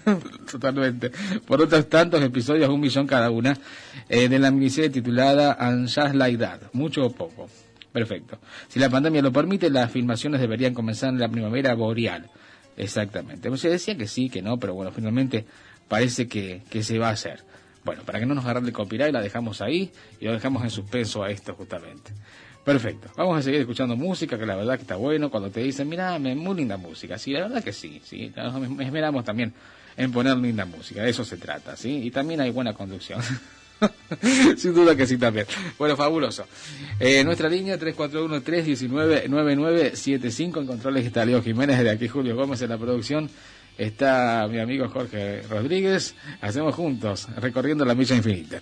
Speaker 1: Totalmente. Por otros tantos episodios, un millón cada una, eh, de la miniserie titulada Just Like That, mucho o poco. Perfecto. Si la pandemia lo permite, las filmaciones deberían comenzar en la primavera boreal. Exactamente. Se decía que sí, que no, pero bueno, finalmente parece que, que se va a hacer. Bueno, para que no nos agarren de copyright, la dejamos ahí y lo dejamos en suspenso a esto justamente. Perfecto. Vamos a seguir escuchando música, que la verdad que está bueno. Cuando te dicen, mira, muy linda música. Sí, la verdad que sí. sí. Nos esperamos también en poner linda música. De eso se trata, ¿sí? Y también hay buena conducción. Sin duda que sí también. Bueno, fabuloso. Eh, nuestra línea 341-319-9975 en controles está Leo Jiménez, de aquí Julio Gómez en la producción está mi amigo Jorge Rodríguez. Hacemos juntos, recorriendo la milla infinita.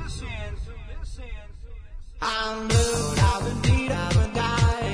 Speaker 2: I'm blue, I've been beat, I've been
Speaker 1: dying.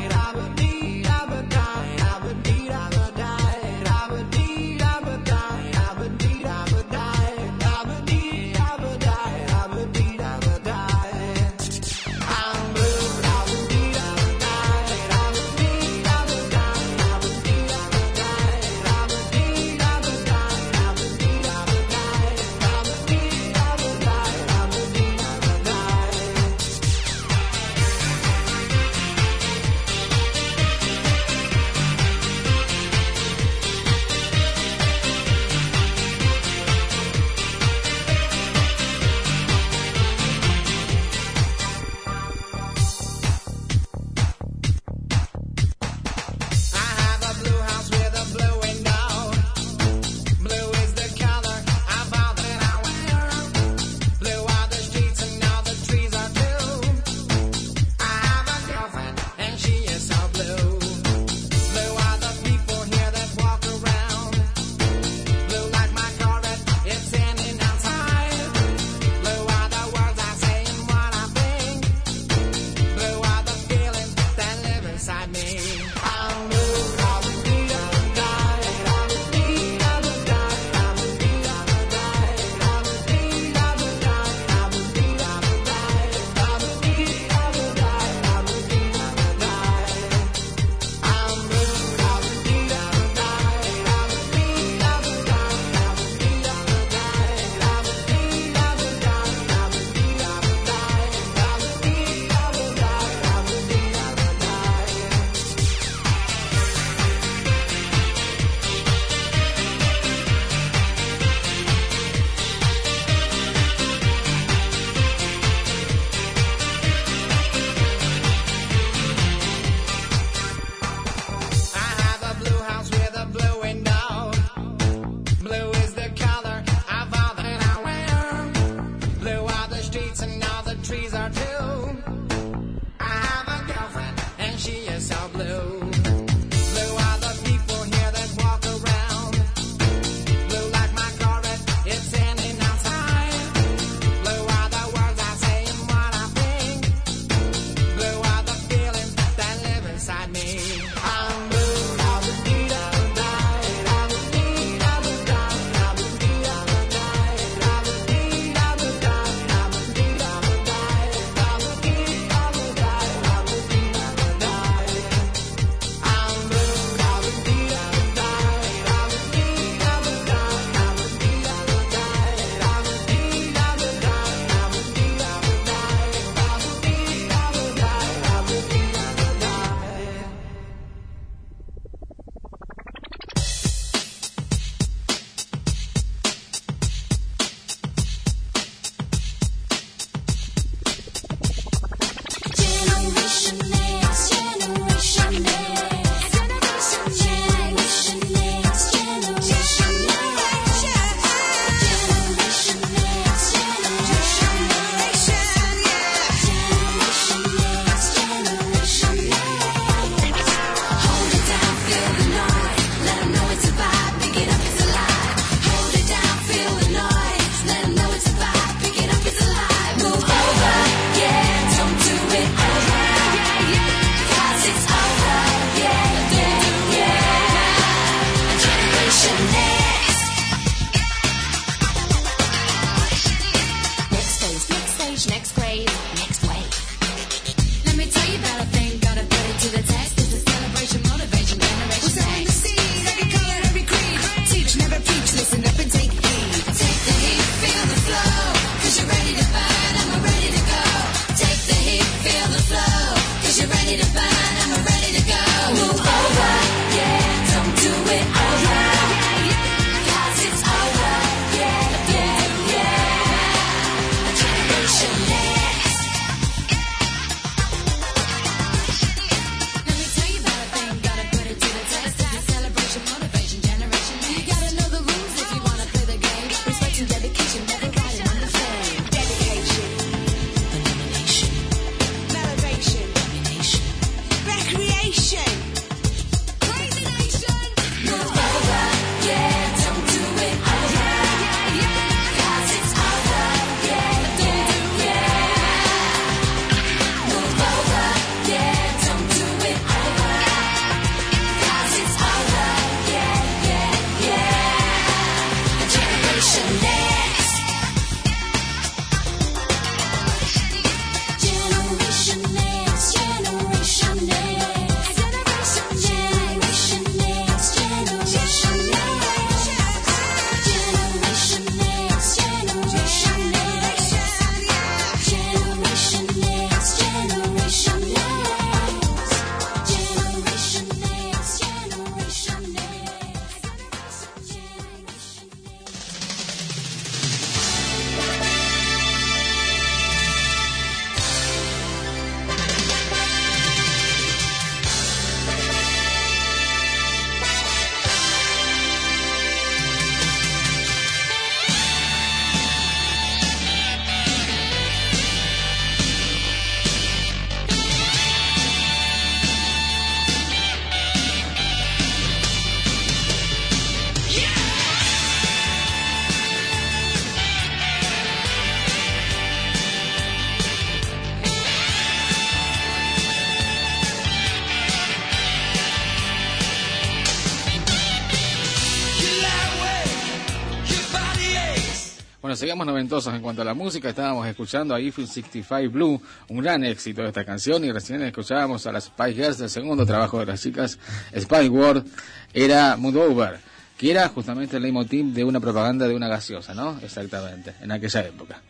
Speaker 1: Seguimos noventosos en cuanto a la música. Estábamos escuchando a Eiffel 65 Blue, un gran éxito de esta canción, y recién escuchábamos a las Spice Girls del segundo trabajo de las chicas, Spice World, era Mood Over, que era justamente el leitmotiv de una propaganda de una gaseosa, ¿no? Exactamente, en aquella época.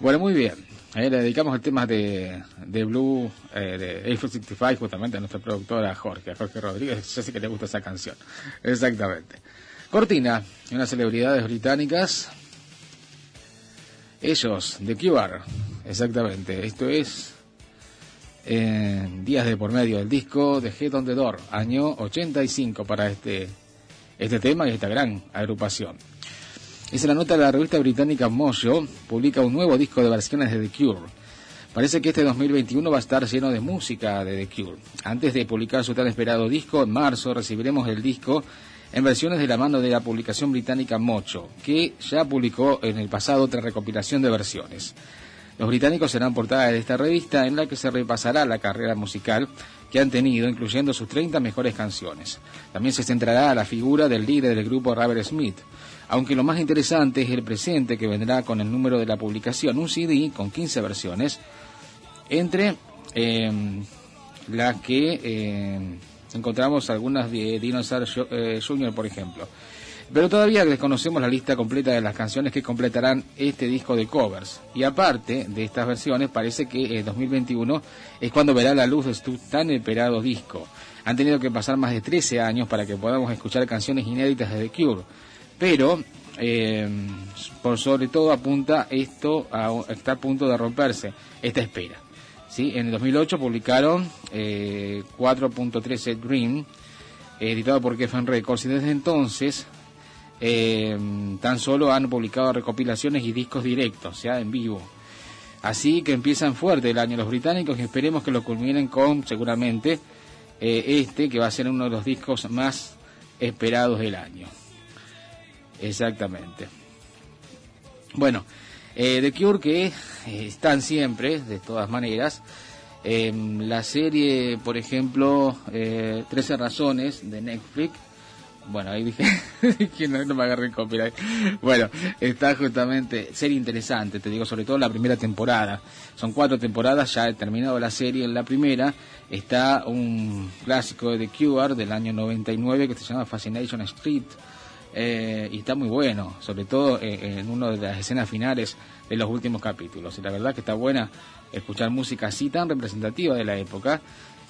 Speaker 1: Bueno, muy bien. Eh, le dedicamos el tema de, de Blue, eh, de Eiffel 65, justamente a nuestra productora Jorge, a Jorge Rodríguez. Yo sé que le gusta esa canción. Exactamente. Cortina, unas celebridades británicas. Ellos, The Cure, exactamente. Esto es eh, días de por medio del disco de Head on the Door, año 85 para este, este tema y esta gran agrupación. Es la nota de la revista británica Mojo, publica un nuevo disco de versiones de The Cure. Parece que este 2021 va a estar lleno de música de The Cure. Antes de publicar su tan esperado disco, en marzo recibiremos el disco en versiones de la mano de la publicación británica Mocho, que ya publicó en el pasado otra recopilación de versiones. Los británicos serán portada de esta revista en la que se repasará la carrera musical que han tenido, incluyendo sus 30 mejores canciones. También se centrará a la figura del líder del grupo Robert Smith, aunque lo más interesante es el presente que vendrá con el número de la publicación, un CD con 15 versiones, entre eh, las que eh, encontramos algunas de Dinosaur eh, Jr., por ejemplo. Pero todavía desconocemos la lista completa de las canciones que completarán este disco de covers. Y aparte de estas versiones, parece que en 2021 es cuando verá la luz de su tan esperado disco. Han tenido que pasar más de 13 años para que podamos escuchar canciones inéditas de The Cure. Pero, eh, por sobre todo, apunta esto a, está a punto de romperse, esta espera. ¿Sí? En el 2008 publicaron eh, 4.13 Dream, editado por Geffen Records, y desde entonces eh, tan solo han publicado recopilaciones y discos directos, sea, en vivo. Así que empiezan fuerte el año los británicos y esperemos que lo culminen con, seguramente, eh, este, que va a ser uno de los discos más esperados del año. Exactamente. Bueno, eh, The Cure que eh, están siempre, de todas maneras. Eh, la serie, por ejemplo, eh, 13 razones de Netflix. Bueno, ahí dije que no, me agarré el copyright. Bueno, está justamente, serie interesante, te digo, sobre todo la primera temporada. Son cuatro temporadas, ya he terminado la serie en la primera. Está un clásico de The Cure del año 99 que se llama Fascination Street. Eh, y está muy bueno, sobre todo eh, en una de las escenas finales de los últimos capítulos. Y la verdad que está buena escuchar música así tan representativa de la época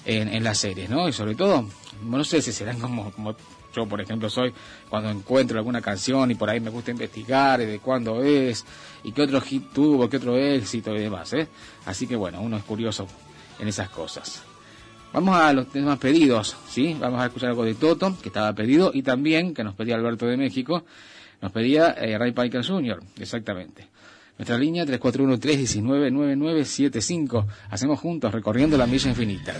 Speaker 1: en, en las series, ¿no? Y sobre todo, no sé si serán como, como yo, por ejemplo, soy cuando encuentro alguna canción y por ahí me gusta investigar de cuándo es y qué otro hit tuvo, qué otro éxito y demás, ¿eh? Así que bueno, uno es curioso en esas cosas. Vamos a los temas pedidos, ¿sí? Vamos a escuchar algo de Toto, que estaba pedido, y también, que nos pedía Alberto de México, nos pedía eh, Ray Parker Jr., exactamente. Nuestra línea 341-319-9975. Hacemos juntos recorriendo la milla infinita.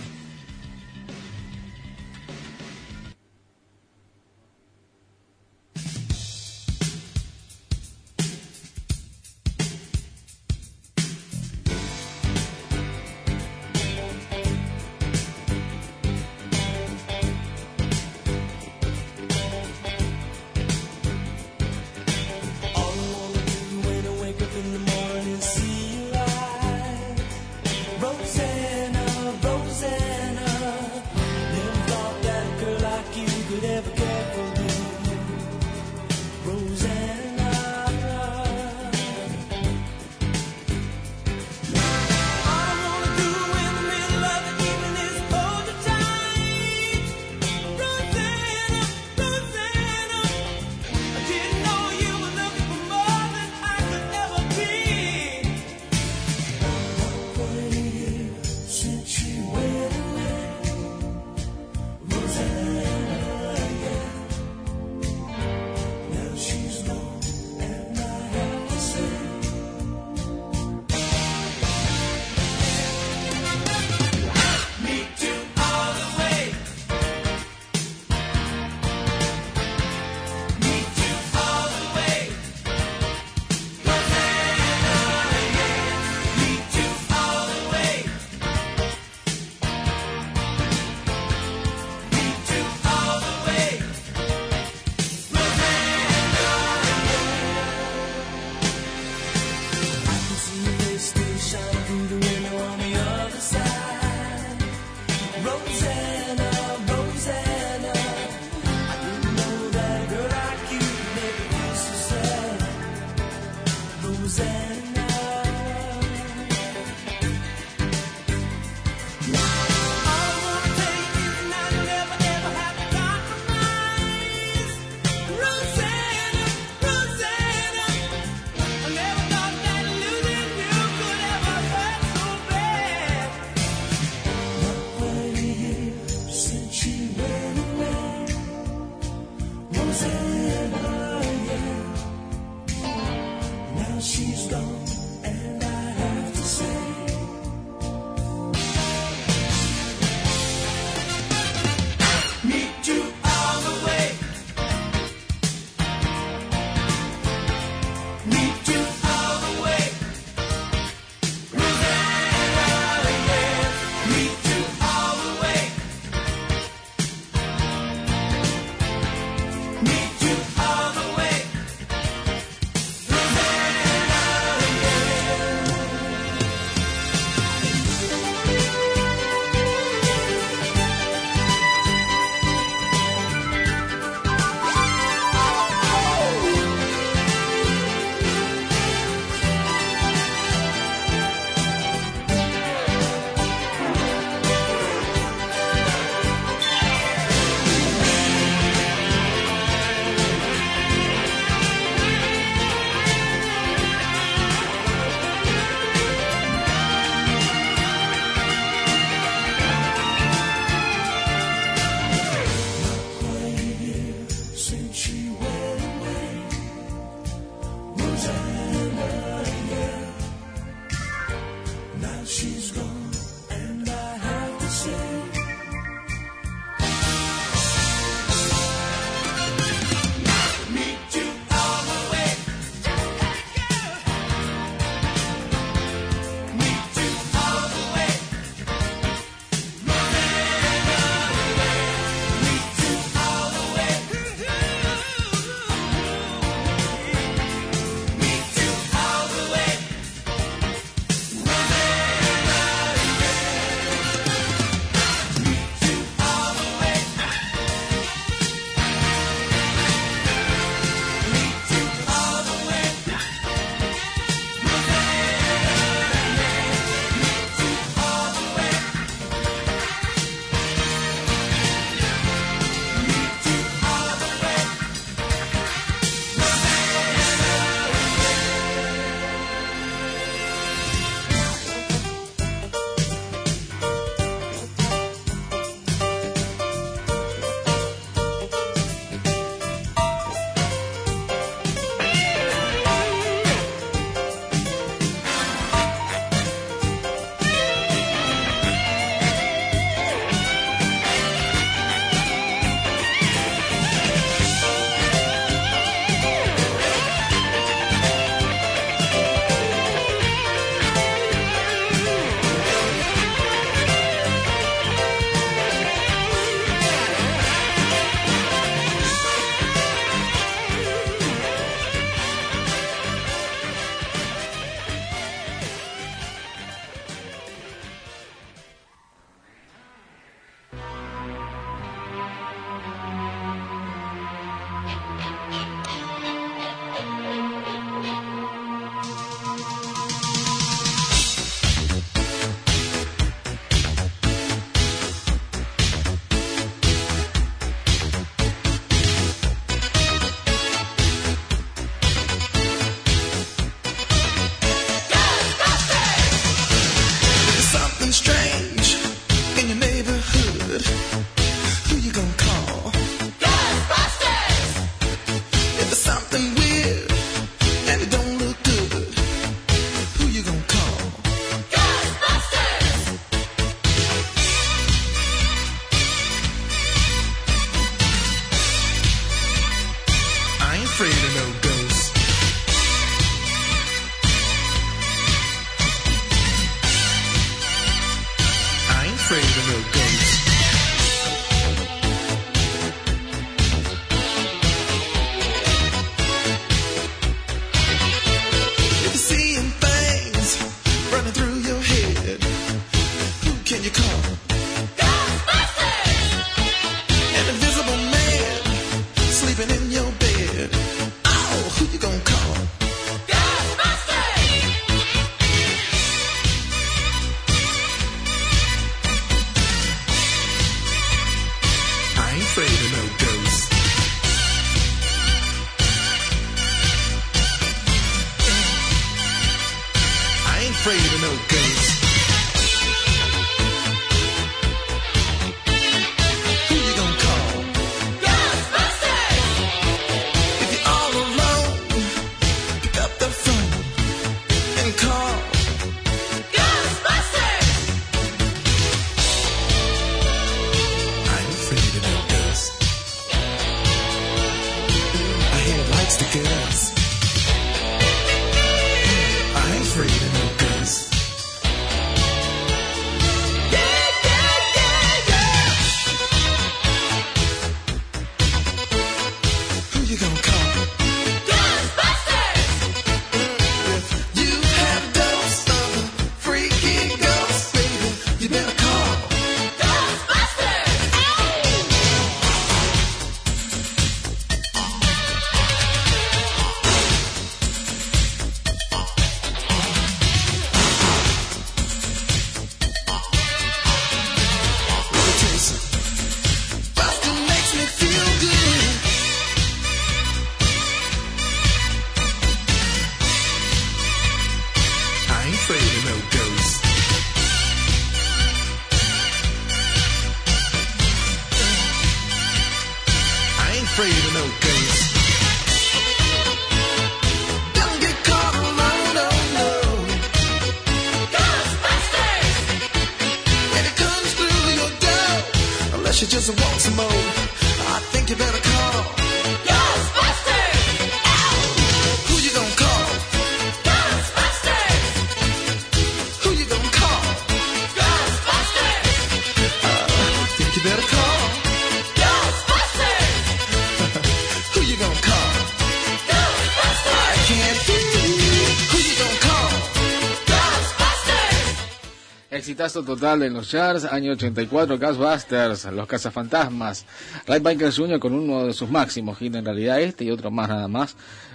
Speaker 1: Total en los charts, año 84, Ghostbusters, Los Cazafantasmas, Ray Biker Jr. con uno de sus máximos hits, en realidad este y otro más nada más.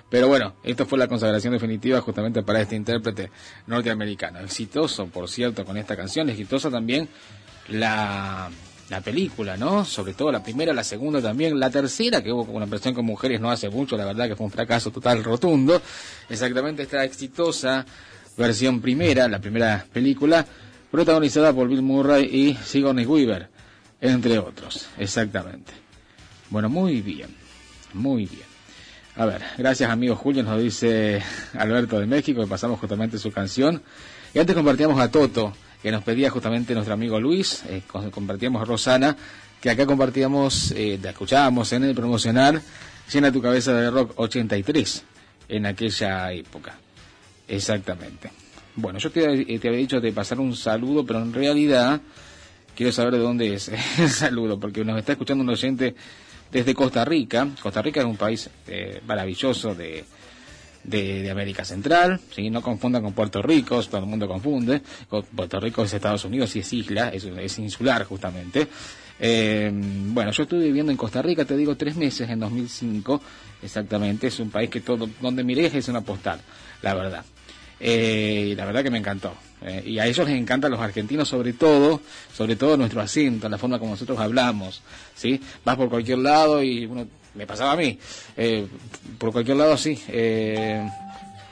Speaker 1: Pero bueno, esto fue la consagración definitiva justamente para este intérprete norteamericano. Exitoso, por cierto, con esta canción, exitosa también la, la película, ¿no? Sobre todo la primera, la segunda también, la tercera, que hubo una versión con mujeres no hace mucho, la verdad que fue un fracaso total rotundo. Exactamente esta exitosa versión primera, la primera película, protagonizada por Bill Murray y Sigourney Weaver, entre otros, exactamente. Bueno, muy bien, muy bien. A ver, gracias amigo Julio, nos dice Alberto de México, que pasamos justamente su canción. Y antes compartíamos a Toto, que nos pedía justamente nuestro amigo Luis, eh, compartíamos a Rosana, que acá compartíamos, eh, la escuchábamos en el promocional, Llena tu cabeza de rock 83, en aquella época. Exactamente. Bueno, yo te, eh, te había dicho de pasar un saludo, pero en realidad quiero saber de dónde es el saludo, porque nos está escuchando un oyente desde Costa Rica. Costa Rica es un país eh, maravilloso de, de, América Central, ¿sí? no confundan con Puerto Rico, todo el mundo confunde. Co- Puerto Rico es Estados Unidos y es isla, es, es insular justamente. Eh, bueno, yo estuve viviendo en Costa Rica, te digo, tres meses en 2005, exactamente. Es un país que todo, donde mires es una postal, la verdad. Eh, y la verdad que me encantó. Eh, y a ellos les encanta a los argentinos sobre todo, sobre todo nuestro acento, la forma como nosotros hablamos, ¿sí? Vas por cualquier lado y uno, me pasaba a mí, eh, por cualquier lado así, eh,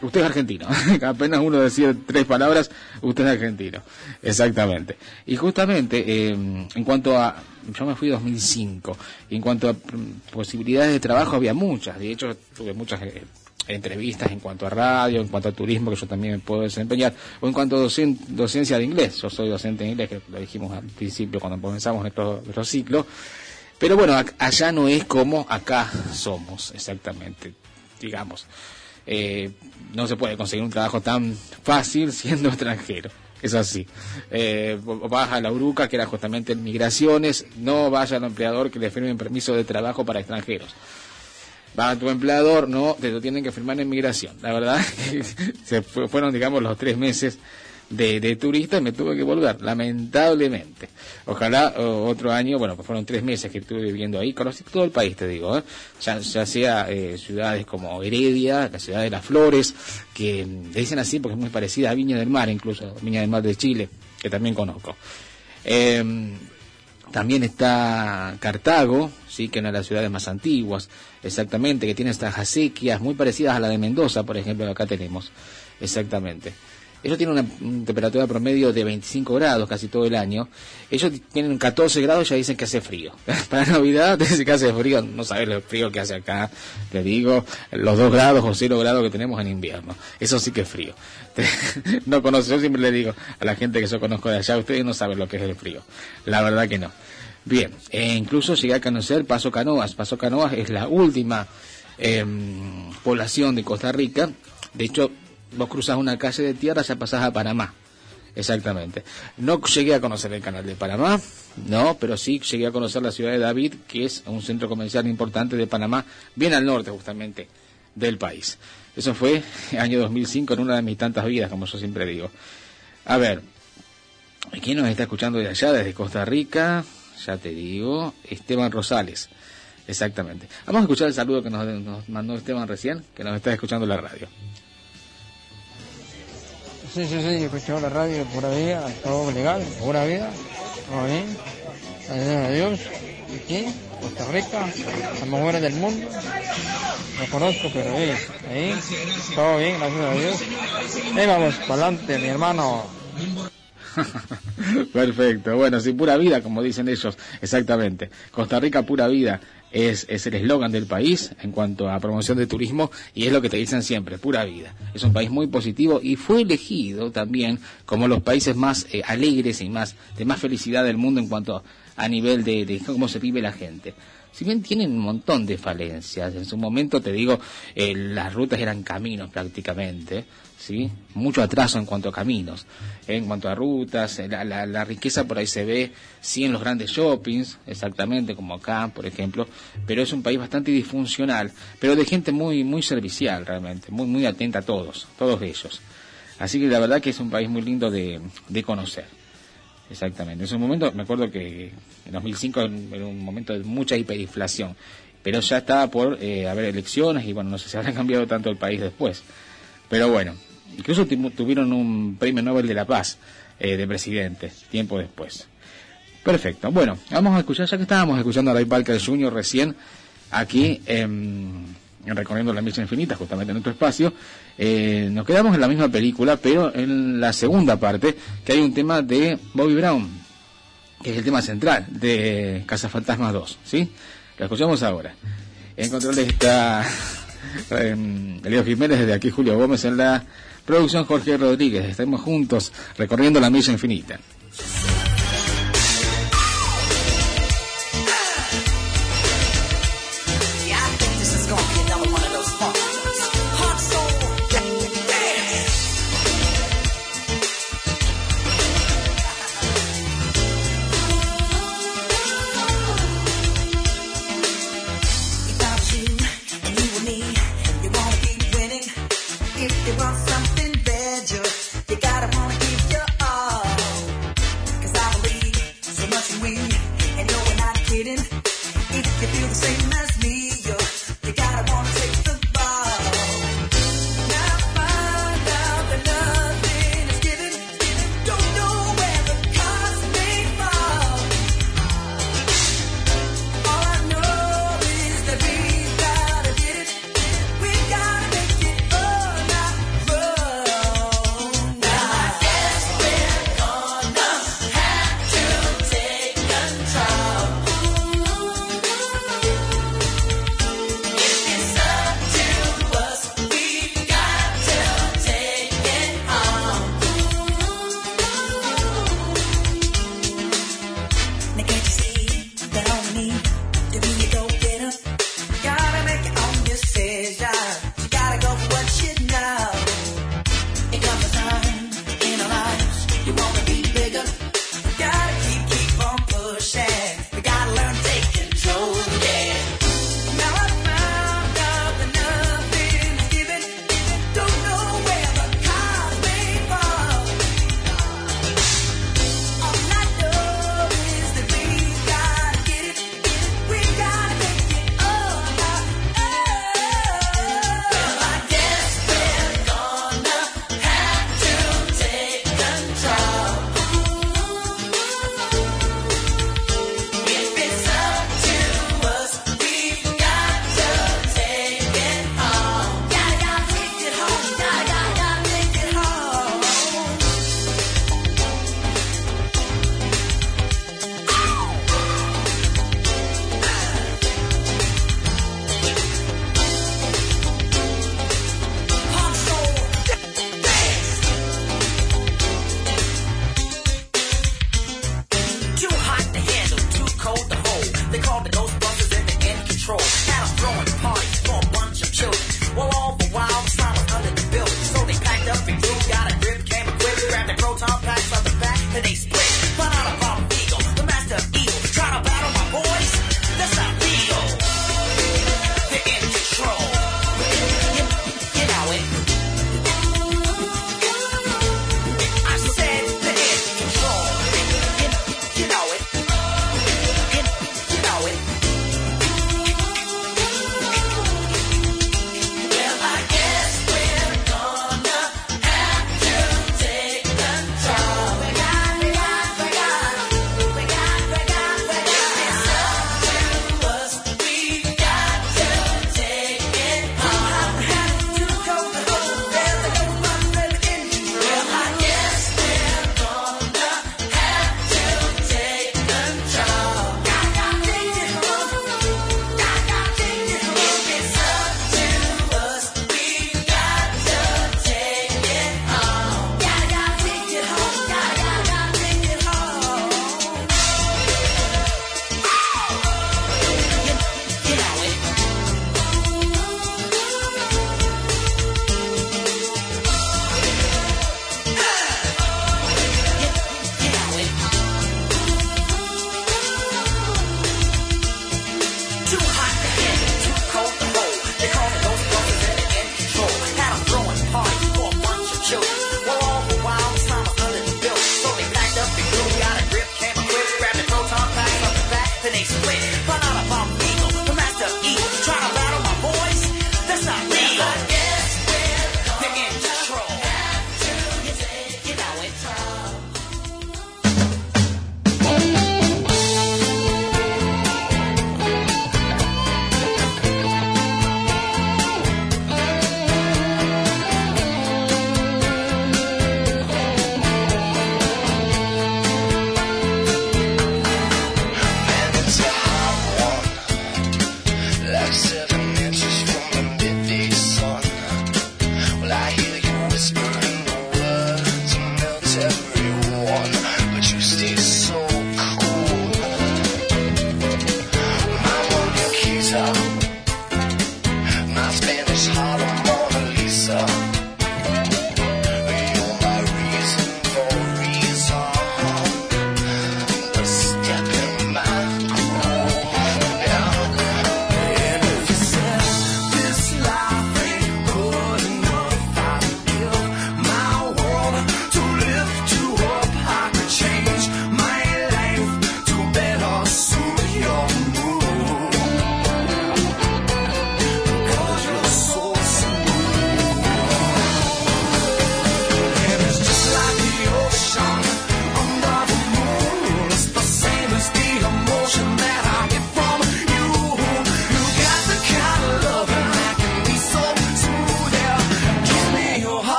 Speaker 1: usted es argentino, apenas uno decía tres palabras, usted es argentino, exactamente. Y justamente, eh, en cuanto a, yo me fui en 2005, y en cuanto a mm, posibilidades de trabajo había muchas, de hecho tuve muchas... eh, entrevistas en cuanto a radio, en cuanto a turismo, que yo también me puedo desempeñar, o en cuanto a docen- docencia de inglés. Yo soy docente de inglés, que lo dijimos al principio cuando comenzamos nuestro, nuestro ciclo. Pero bueno, allá no es como acá somos, exactamente, digamos. Eh, no se puede conseguir un trabajo tan fácil siendo extranjero. Es así. Eh, vas a la URUCA, que era justamente en migraciones, no vaya al empleador que le firme un permiso de trabajo para extranjeros. Va a tu empleador, no, te lo tienen que firmar en migración. La verdad, se fue- fueron, digamos, los tres meses de, de turista y me tuve que volver, lamentablemente. Ojalá otro año, bueno, pues fueron tres meses que estuve viviendo ahí, conocí todo el país, te digo, ¿eh? ya, ya sea eh, ciudades como Heredia, la ciudad de Las Flores, que mm, le dicen así porque es muy parecida a Viña del Mar, incluso, Viña del Mar de Chile, que también conozco. Em, también está Cartago, sí, que es una de las ciudades más antiguas, exactamente, que tiene estas acequias muy parecidas a la de Mendoza, por ejemplo, que acá tenemos, exactamente. Ellos tienen una temperatura promedio de 25 grados casi todo el año. Ellos tienen 14 grados y ya dicen que hace frío. Para Navidad dicen que hace frío, no sabes lo frío que hace acá. Te digo, los 2 grados o 0 grados que tenemos en invierno. Eso sí que es frío. No conozco, yo siempre le digo a la gente que yo conozco de allá, ustedes no saben lo que es el frío. La verdad que no. Bien, e incluso llegué a conocer Paso Canoas. Paso Canoas es la última em, población de Costa Rica. De hecho, vos cruzas una calle de tierra, ya pasás a Panamá. Exactamente. No llegué a conocer el canal de Panamá, no, pero sí llegué a conocer la ciudad de David, que es un centro comercial importante de Panamá, bien al norte justamente del país. Eso fue año 2005 en una de mis tantas vidas, como yo siempre digo. A ver, ¿quién nos está escuchando de allá, desde Costa Rica? Ya te digo, Esteban Rosales. Exactamente. Vamos a escuchar el saludo que nos, nos mandó Esteban recién, que nos está escuchando la radio.
Speaker 3: Sí, sí, sí, escuchaba la radio pura vida, todo legal, pura vida, todo y Costa Rica, las mejores del mundo, no conozco, pero ahí, ahí, todo bien, gracias a Dios. Ahí vamos, para adelante, mi hermano.
Speaker 1: Perfecto, bueno, sí, pura vida, como dicen ellos, exactamente. Costa Rica, pura vida, es, es el eslogan del país en cuanto a promoción de turismo y es lo que te dicen siempre, pura vida. Es un país muy positivo y fue elegido también como los países más eh, alegres y más de más felicidad del mundo en cuanto a nivel de, de cómo se vive la gente. Si bien tienen un montón de falencias, en su momento te digo, eh, las rutas eran caminos prácticamente, ¿sí? Mucho atraso en cuanto a caminos, en cuanto a rutas, eh, la, la- la riqueza por ahí se ve, sí en los grandes shoppings, exactamente como acá, por ejemplo, pero es un país bastante disfuncional, pero de gente muy, muy servicial realmente, muy, muy atenta a todos, todos ellos. Así que la verdad que es un país muy lindo de, de conocer. Exactamente. En ese momento, me acuerdo que en 2005 era un momento de mucha hiperinflación, pero ya estaba por eh, haber elecciones y bueno, no sé si habrá cambiado tanto el país después. Pero bueno, incluso tu- tuvieron un premio Nobel de la Paz eh, de presidente, tiempo después. Perfecto. Bueno, vamos a escuchar, ya que estábamos escuchando a Ray Parker Jr. recién, aquí en Recorriendo la Misa Infinita, justamente en nuestro espacio, eh, nos quedamos en la misma película, pero en la segunda parte, que hay un tema de Bobby Brown, que es el tema central de Cazafantasmas 2, ¿sí? Lo escuchamos ahora. En control está eh, Elio Jiménez, desde aquí Julio Gómez en la producción Jorge Rodríguez. Estamos juntos recorriendo la misa infinita.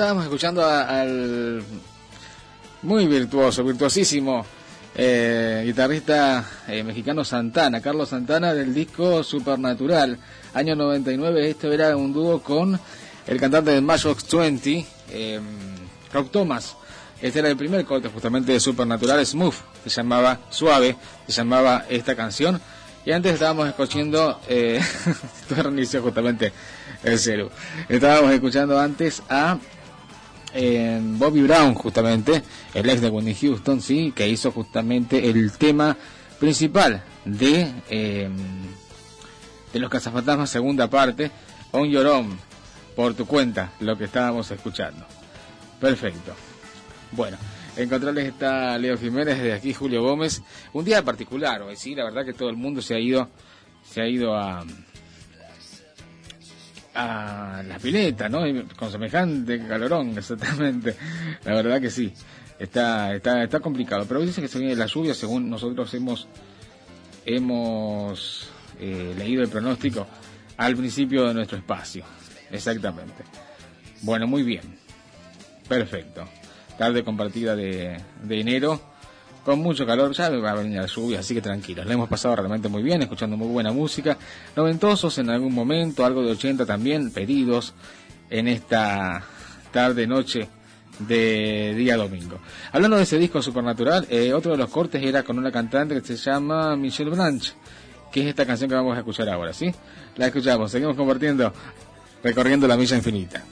Speaker 1: Estábamos escuchando al muy virtuoso, virtuosísimo eh, guitarrista eh, mexicano Santana, Carlos Santana del disco Supernatural, año 99. Esto era un dúo con el cantante de Matchbox 20, eh, Rock Thomas. Este era el primer corte justamente de Supernatural Smooth, se llamaba Suave, se llamaba esta canción. Y antes estábamos escuchando, eh, esto reinició justamente el celu. Estábamos escuchando antes a eh, Bobby Brown, justamente, el ex de Whitney Houston, sí, que hizo justamente el tema principal de, eh, de Los Cazafantasmas, segunda parte, On Your Own, por tu cuenta, lo que estábamos escuchando. Perfecto. Bueno, en controles está Leo Jiménez, desde aquí Julio Gómez. Un día particular hoy, sí, la verdad que todo el mundo se ha ido, se ha ido a, a la pileta, ¿no? Con semejante calorón, exactamente. La verdad que sí. Está, está, está complicado. Pero dice que se viene la lluvia, según nosotros hemos, hemos eh, leído el pronóstico al principio de nuestro espacio. Exactamente. Bueno, muy bien. Perfecto. Tarde compartida de enero. Con mucho calor, ya va a venir la lluvia, así que tranquilos. La hemos pasado realmente muy bien, escuchando muy buena música. Noventosos en algún momento, algo de 80 también, pedidos en esta tarde, noche de día domingo. Hablando de ese disco supernatural, eh, otro de los cortes era con una cantante que se llama Michelle Branch, que es esta canción que vamos a escuchar ahora, ¿sí? La escuchamos, seguimos compartiendo, recorriendo la milla infinita.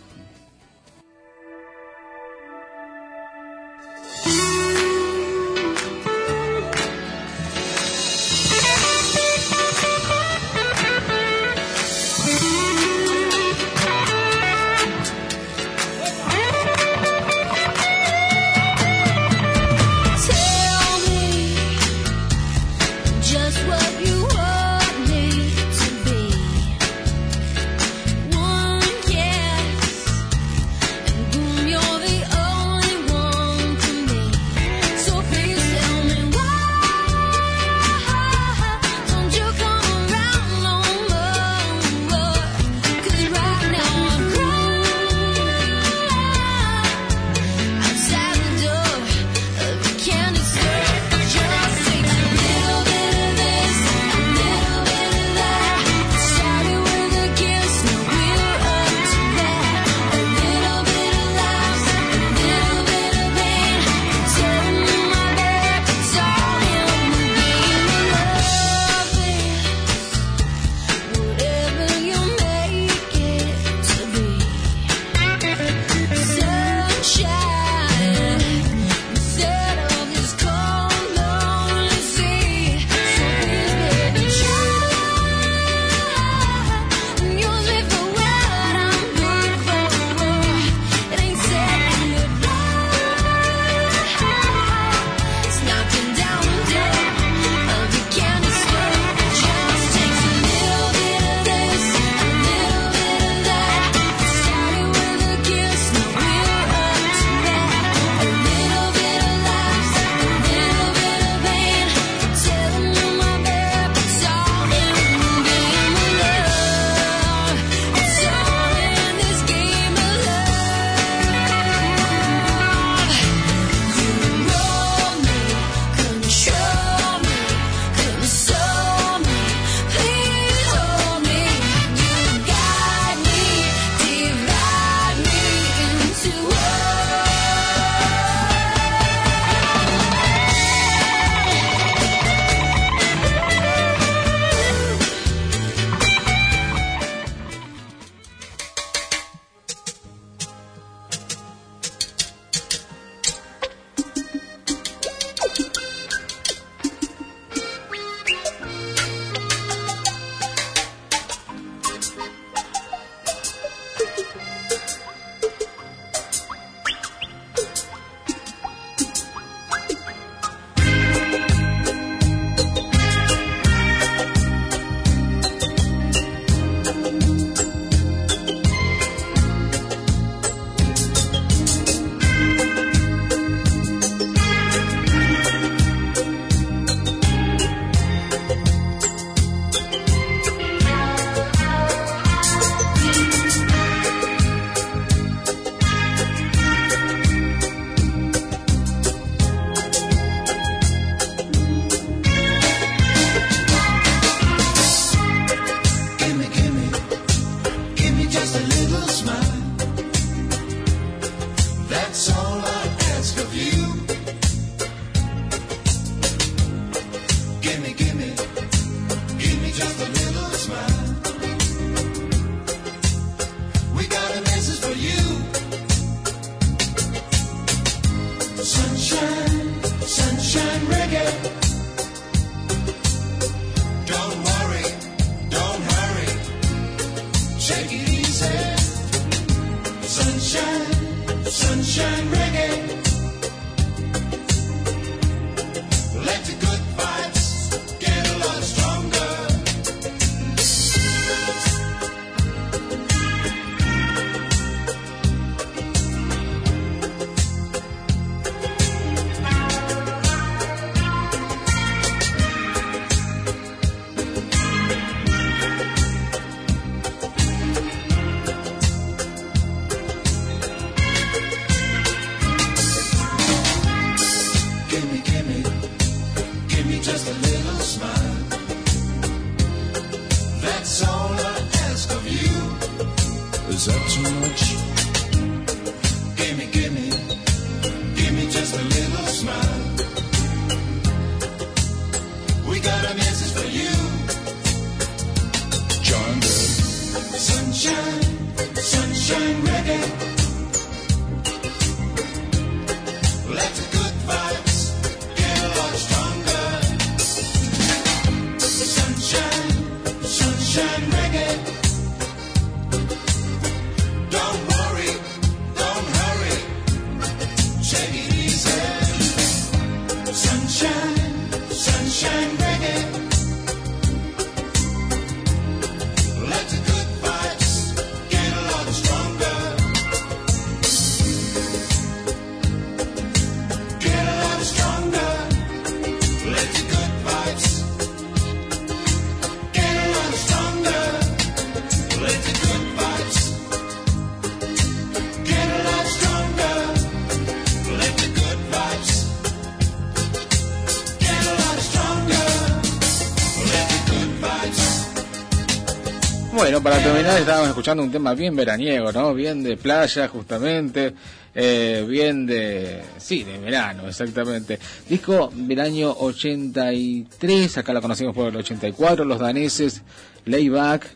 Speaker 1: Para terminar estábamos escuchando un tema bien veraniego, ¿no? Bien de playa, justamente, eh, bien de... Sí, de verano, exactamente. Disco del año 83, acá la conocimos por el 84, los daneses, Layback,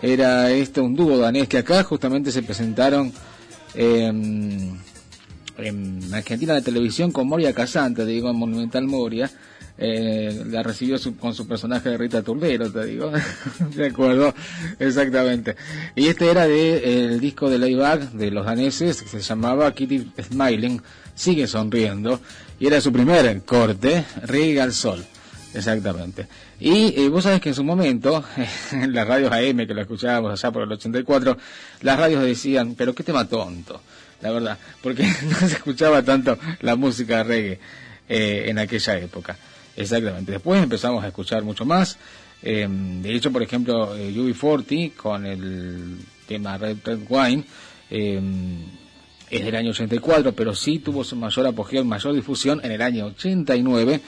Speaker 1: era este un dúo danés que acá justamente se presentaron en, en Argentina la televisión con Moria Casante, te digo, en Monumental Moria. Eh, la recibió su- con su personaje de Rita Turbero, te digo. de acuerdo, exactamente. Y este era de el disco de Layback de los daneses, que se llamaba Kitty Smiling, sigue sonriendo, y era su primer corte, Reggae al Sol. Exactamente. Y eh, vos sabés que en su momento, en las radios AM que lo escuchábamos allá por el 84, las radios decían, pero qué tema tonto, la verdad, porque no se escuchaba tanto la música reggae eh, en aquella época. Exactamente. Después empezamos a escuchar mucho más. Eh, de hecho, por ejemplo, eh, UB40 con el tema Red Red Wine eh, es del año 84, pero sí tuvo su mayor apogeo, mayor difusión en el año 89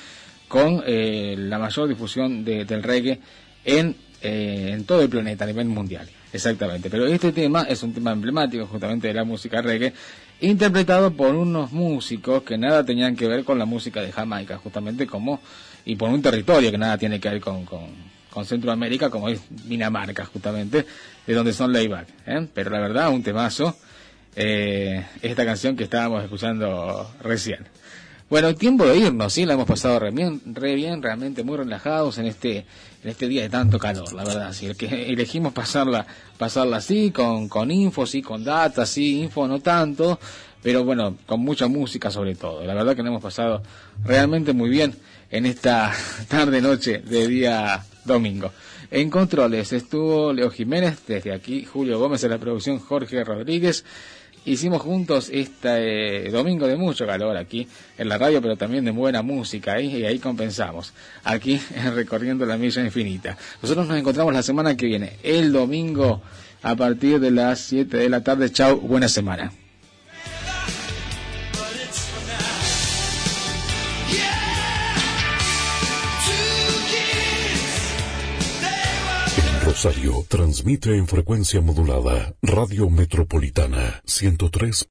Speaker 1: con eh, la mayor difusión de- del reggae en, eh, en todo el planeta a nivel mundial. Exactamente. Pero este tema es un tema emblemático justamente de la música reggae, interpretado por unos músicos que nada tenían que ver con la música de Jamaica, justamente como, y por un territorio que nada tiene que ver con, con, Centroamérica, como es Dinamarca, justamente, de donde son layback. ¿eh? Pero la verdad, un temazo, eh, esta canción que estábamos escuchando recién. Bueno, tiempo de irnos, sí, la hemos pasado re bien, re bien, realmente muy relajados en este en este día de tanto calor, la verdad. Sí, el que elegimos pasarla pasarla así, con, con info, sí, con data, sí, info no tanto, pero bueno, con mucha música sobre todo. La verdad que nos hemos pasado realmente muy bien en esta tarde noche de día domingo. En controles estuvo Leo Jiménez, desde aquí Julio Gómez en la producción Jorge Rodríguez. Hicimos juntos este eh, domingo de mucho calor aquí en la radio, pero también de buena música y ahí compensamos, aquí en Recorriendo la Milla Infinita. Nosotros nos encontramos la semana que viene, el domingo a partir de las 7 de la tarde. Chau, buena semana.
Speaker 4: Transmite en frecuencia modulada Radio Metropolitana 103.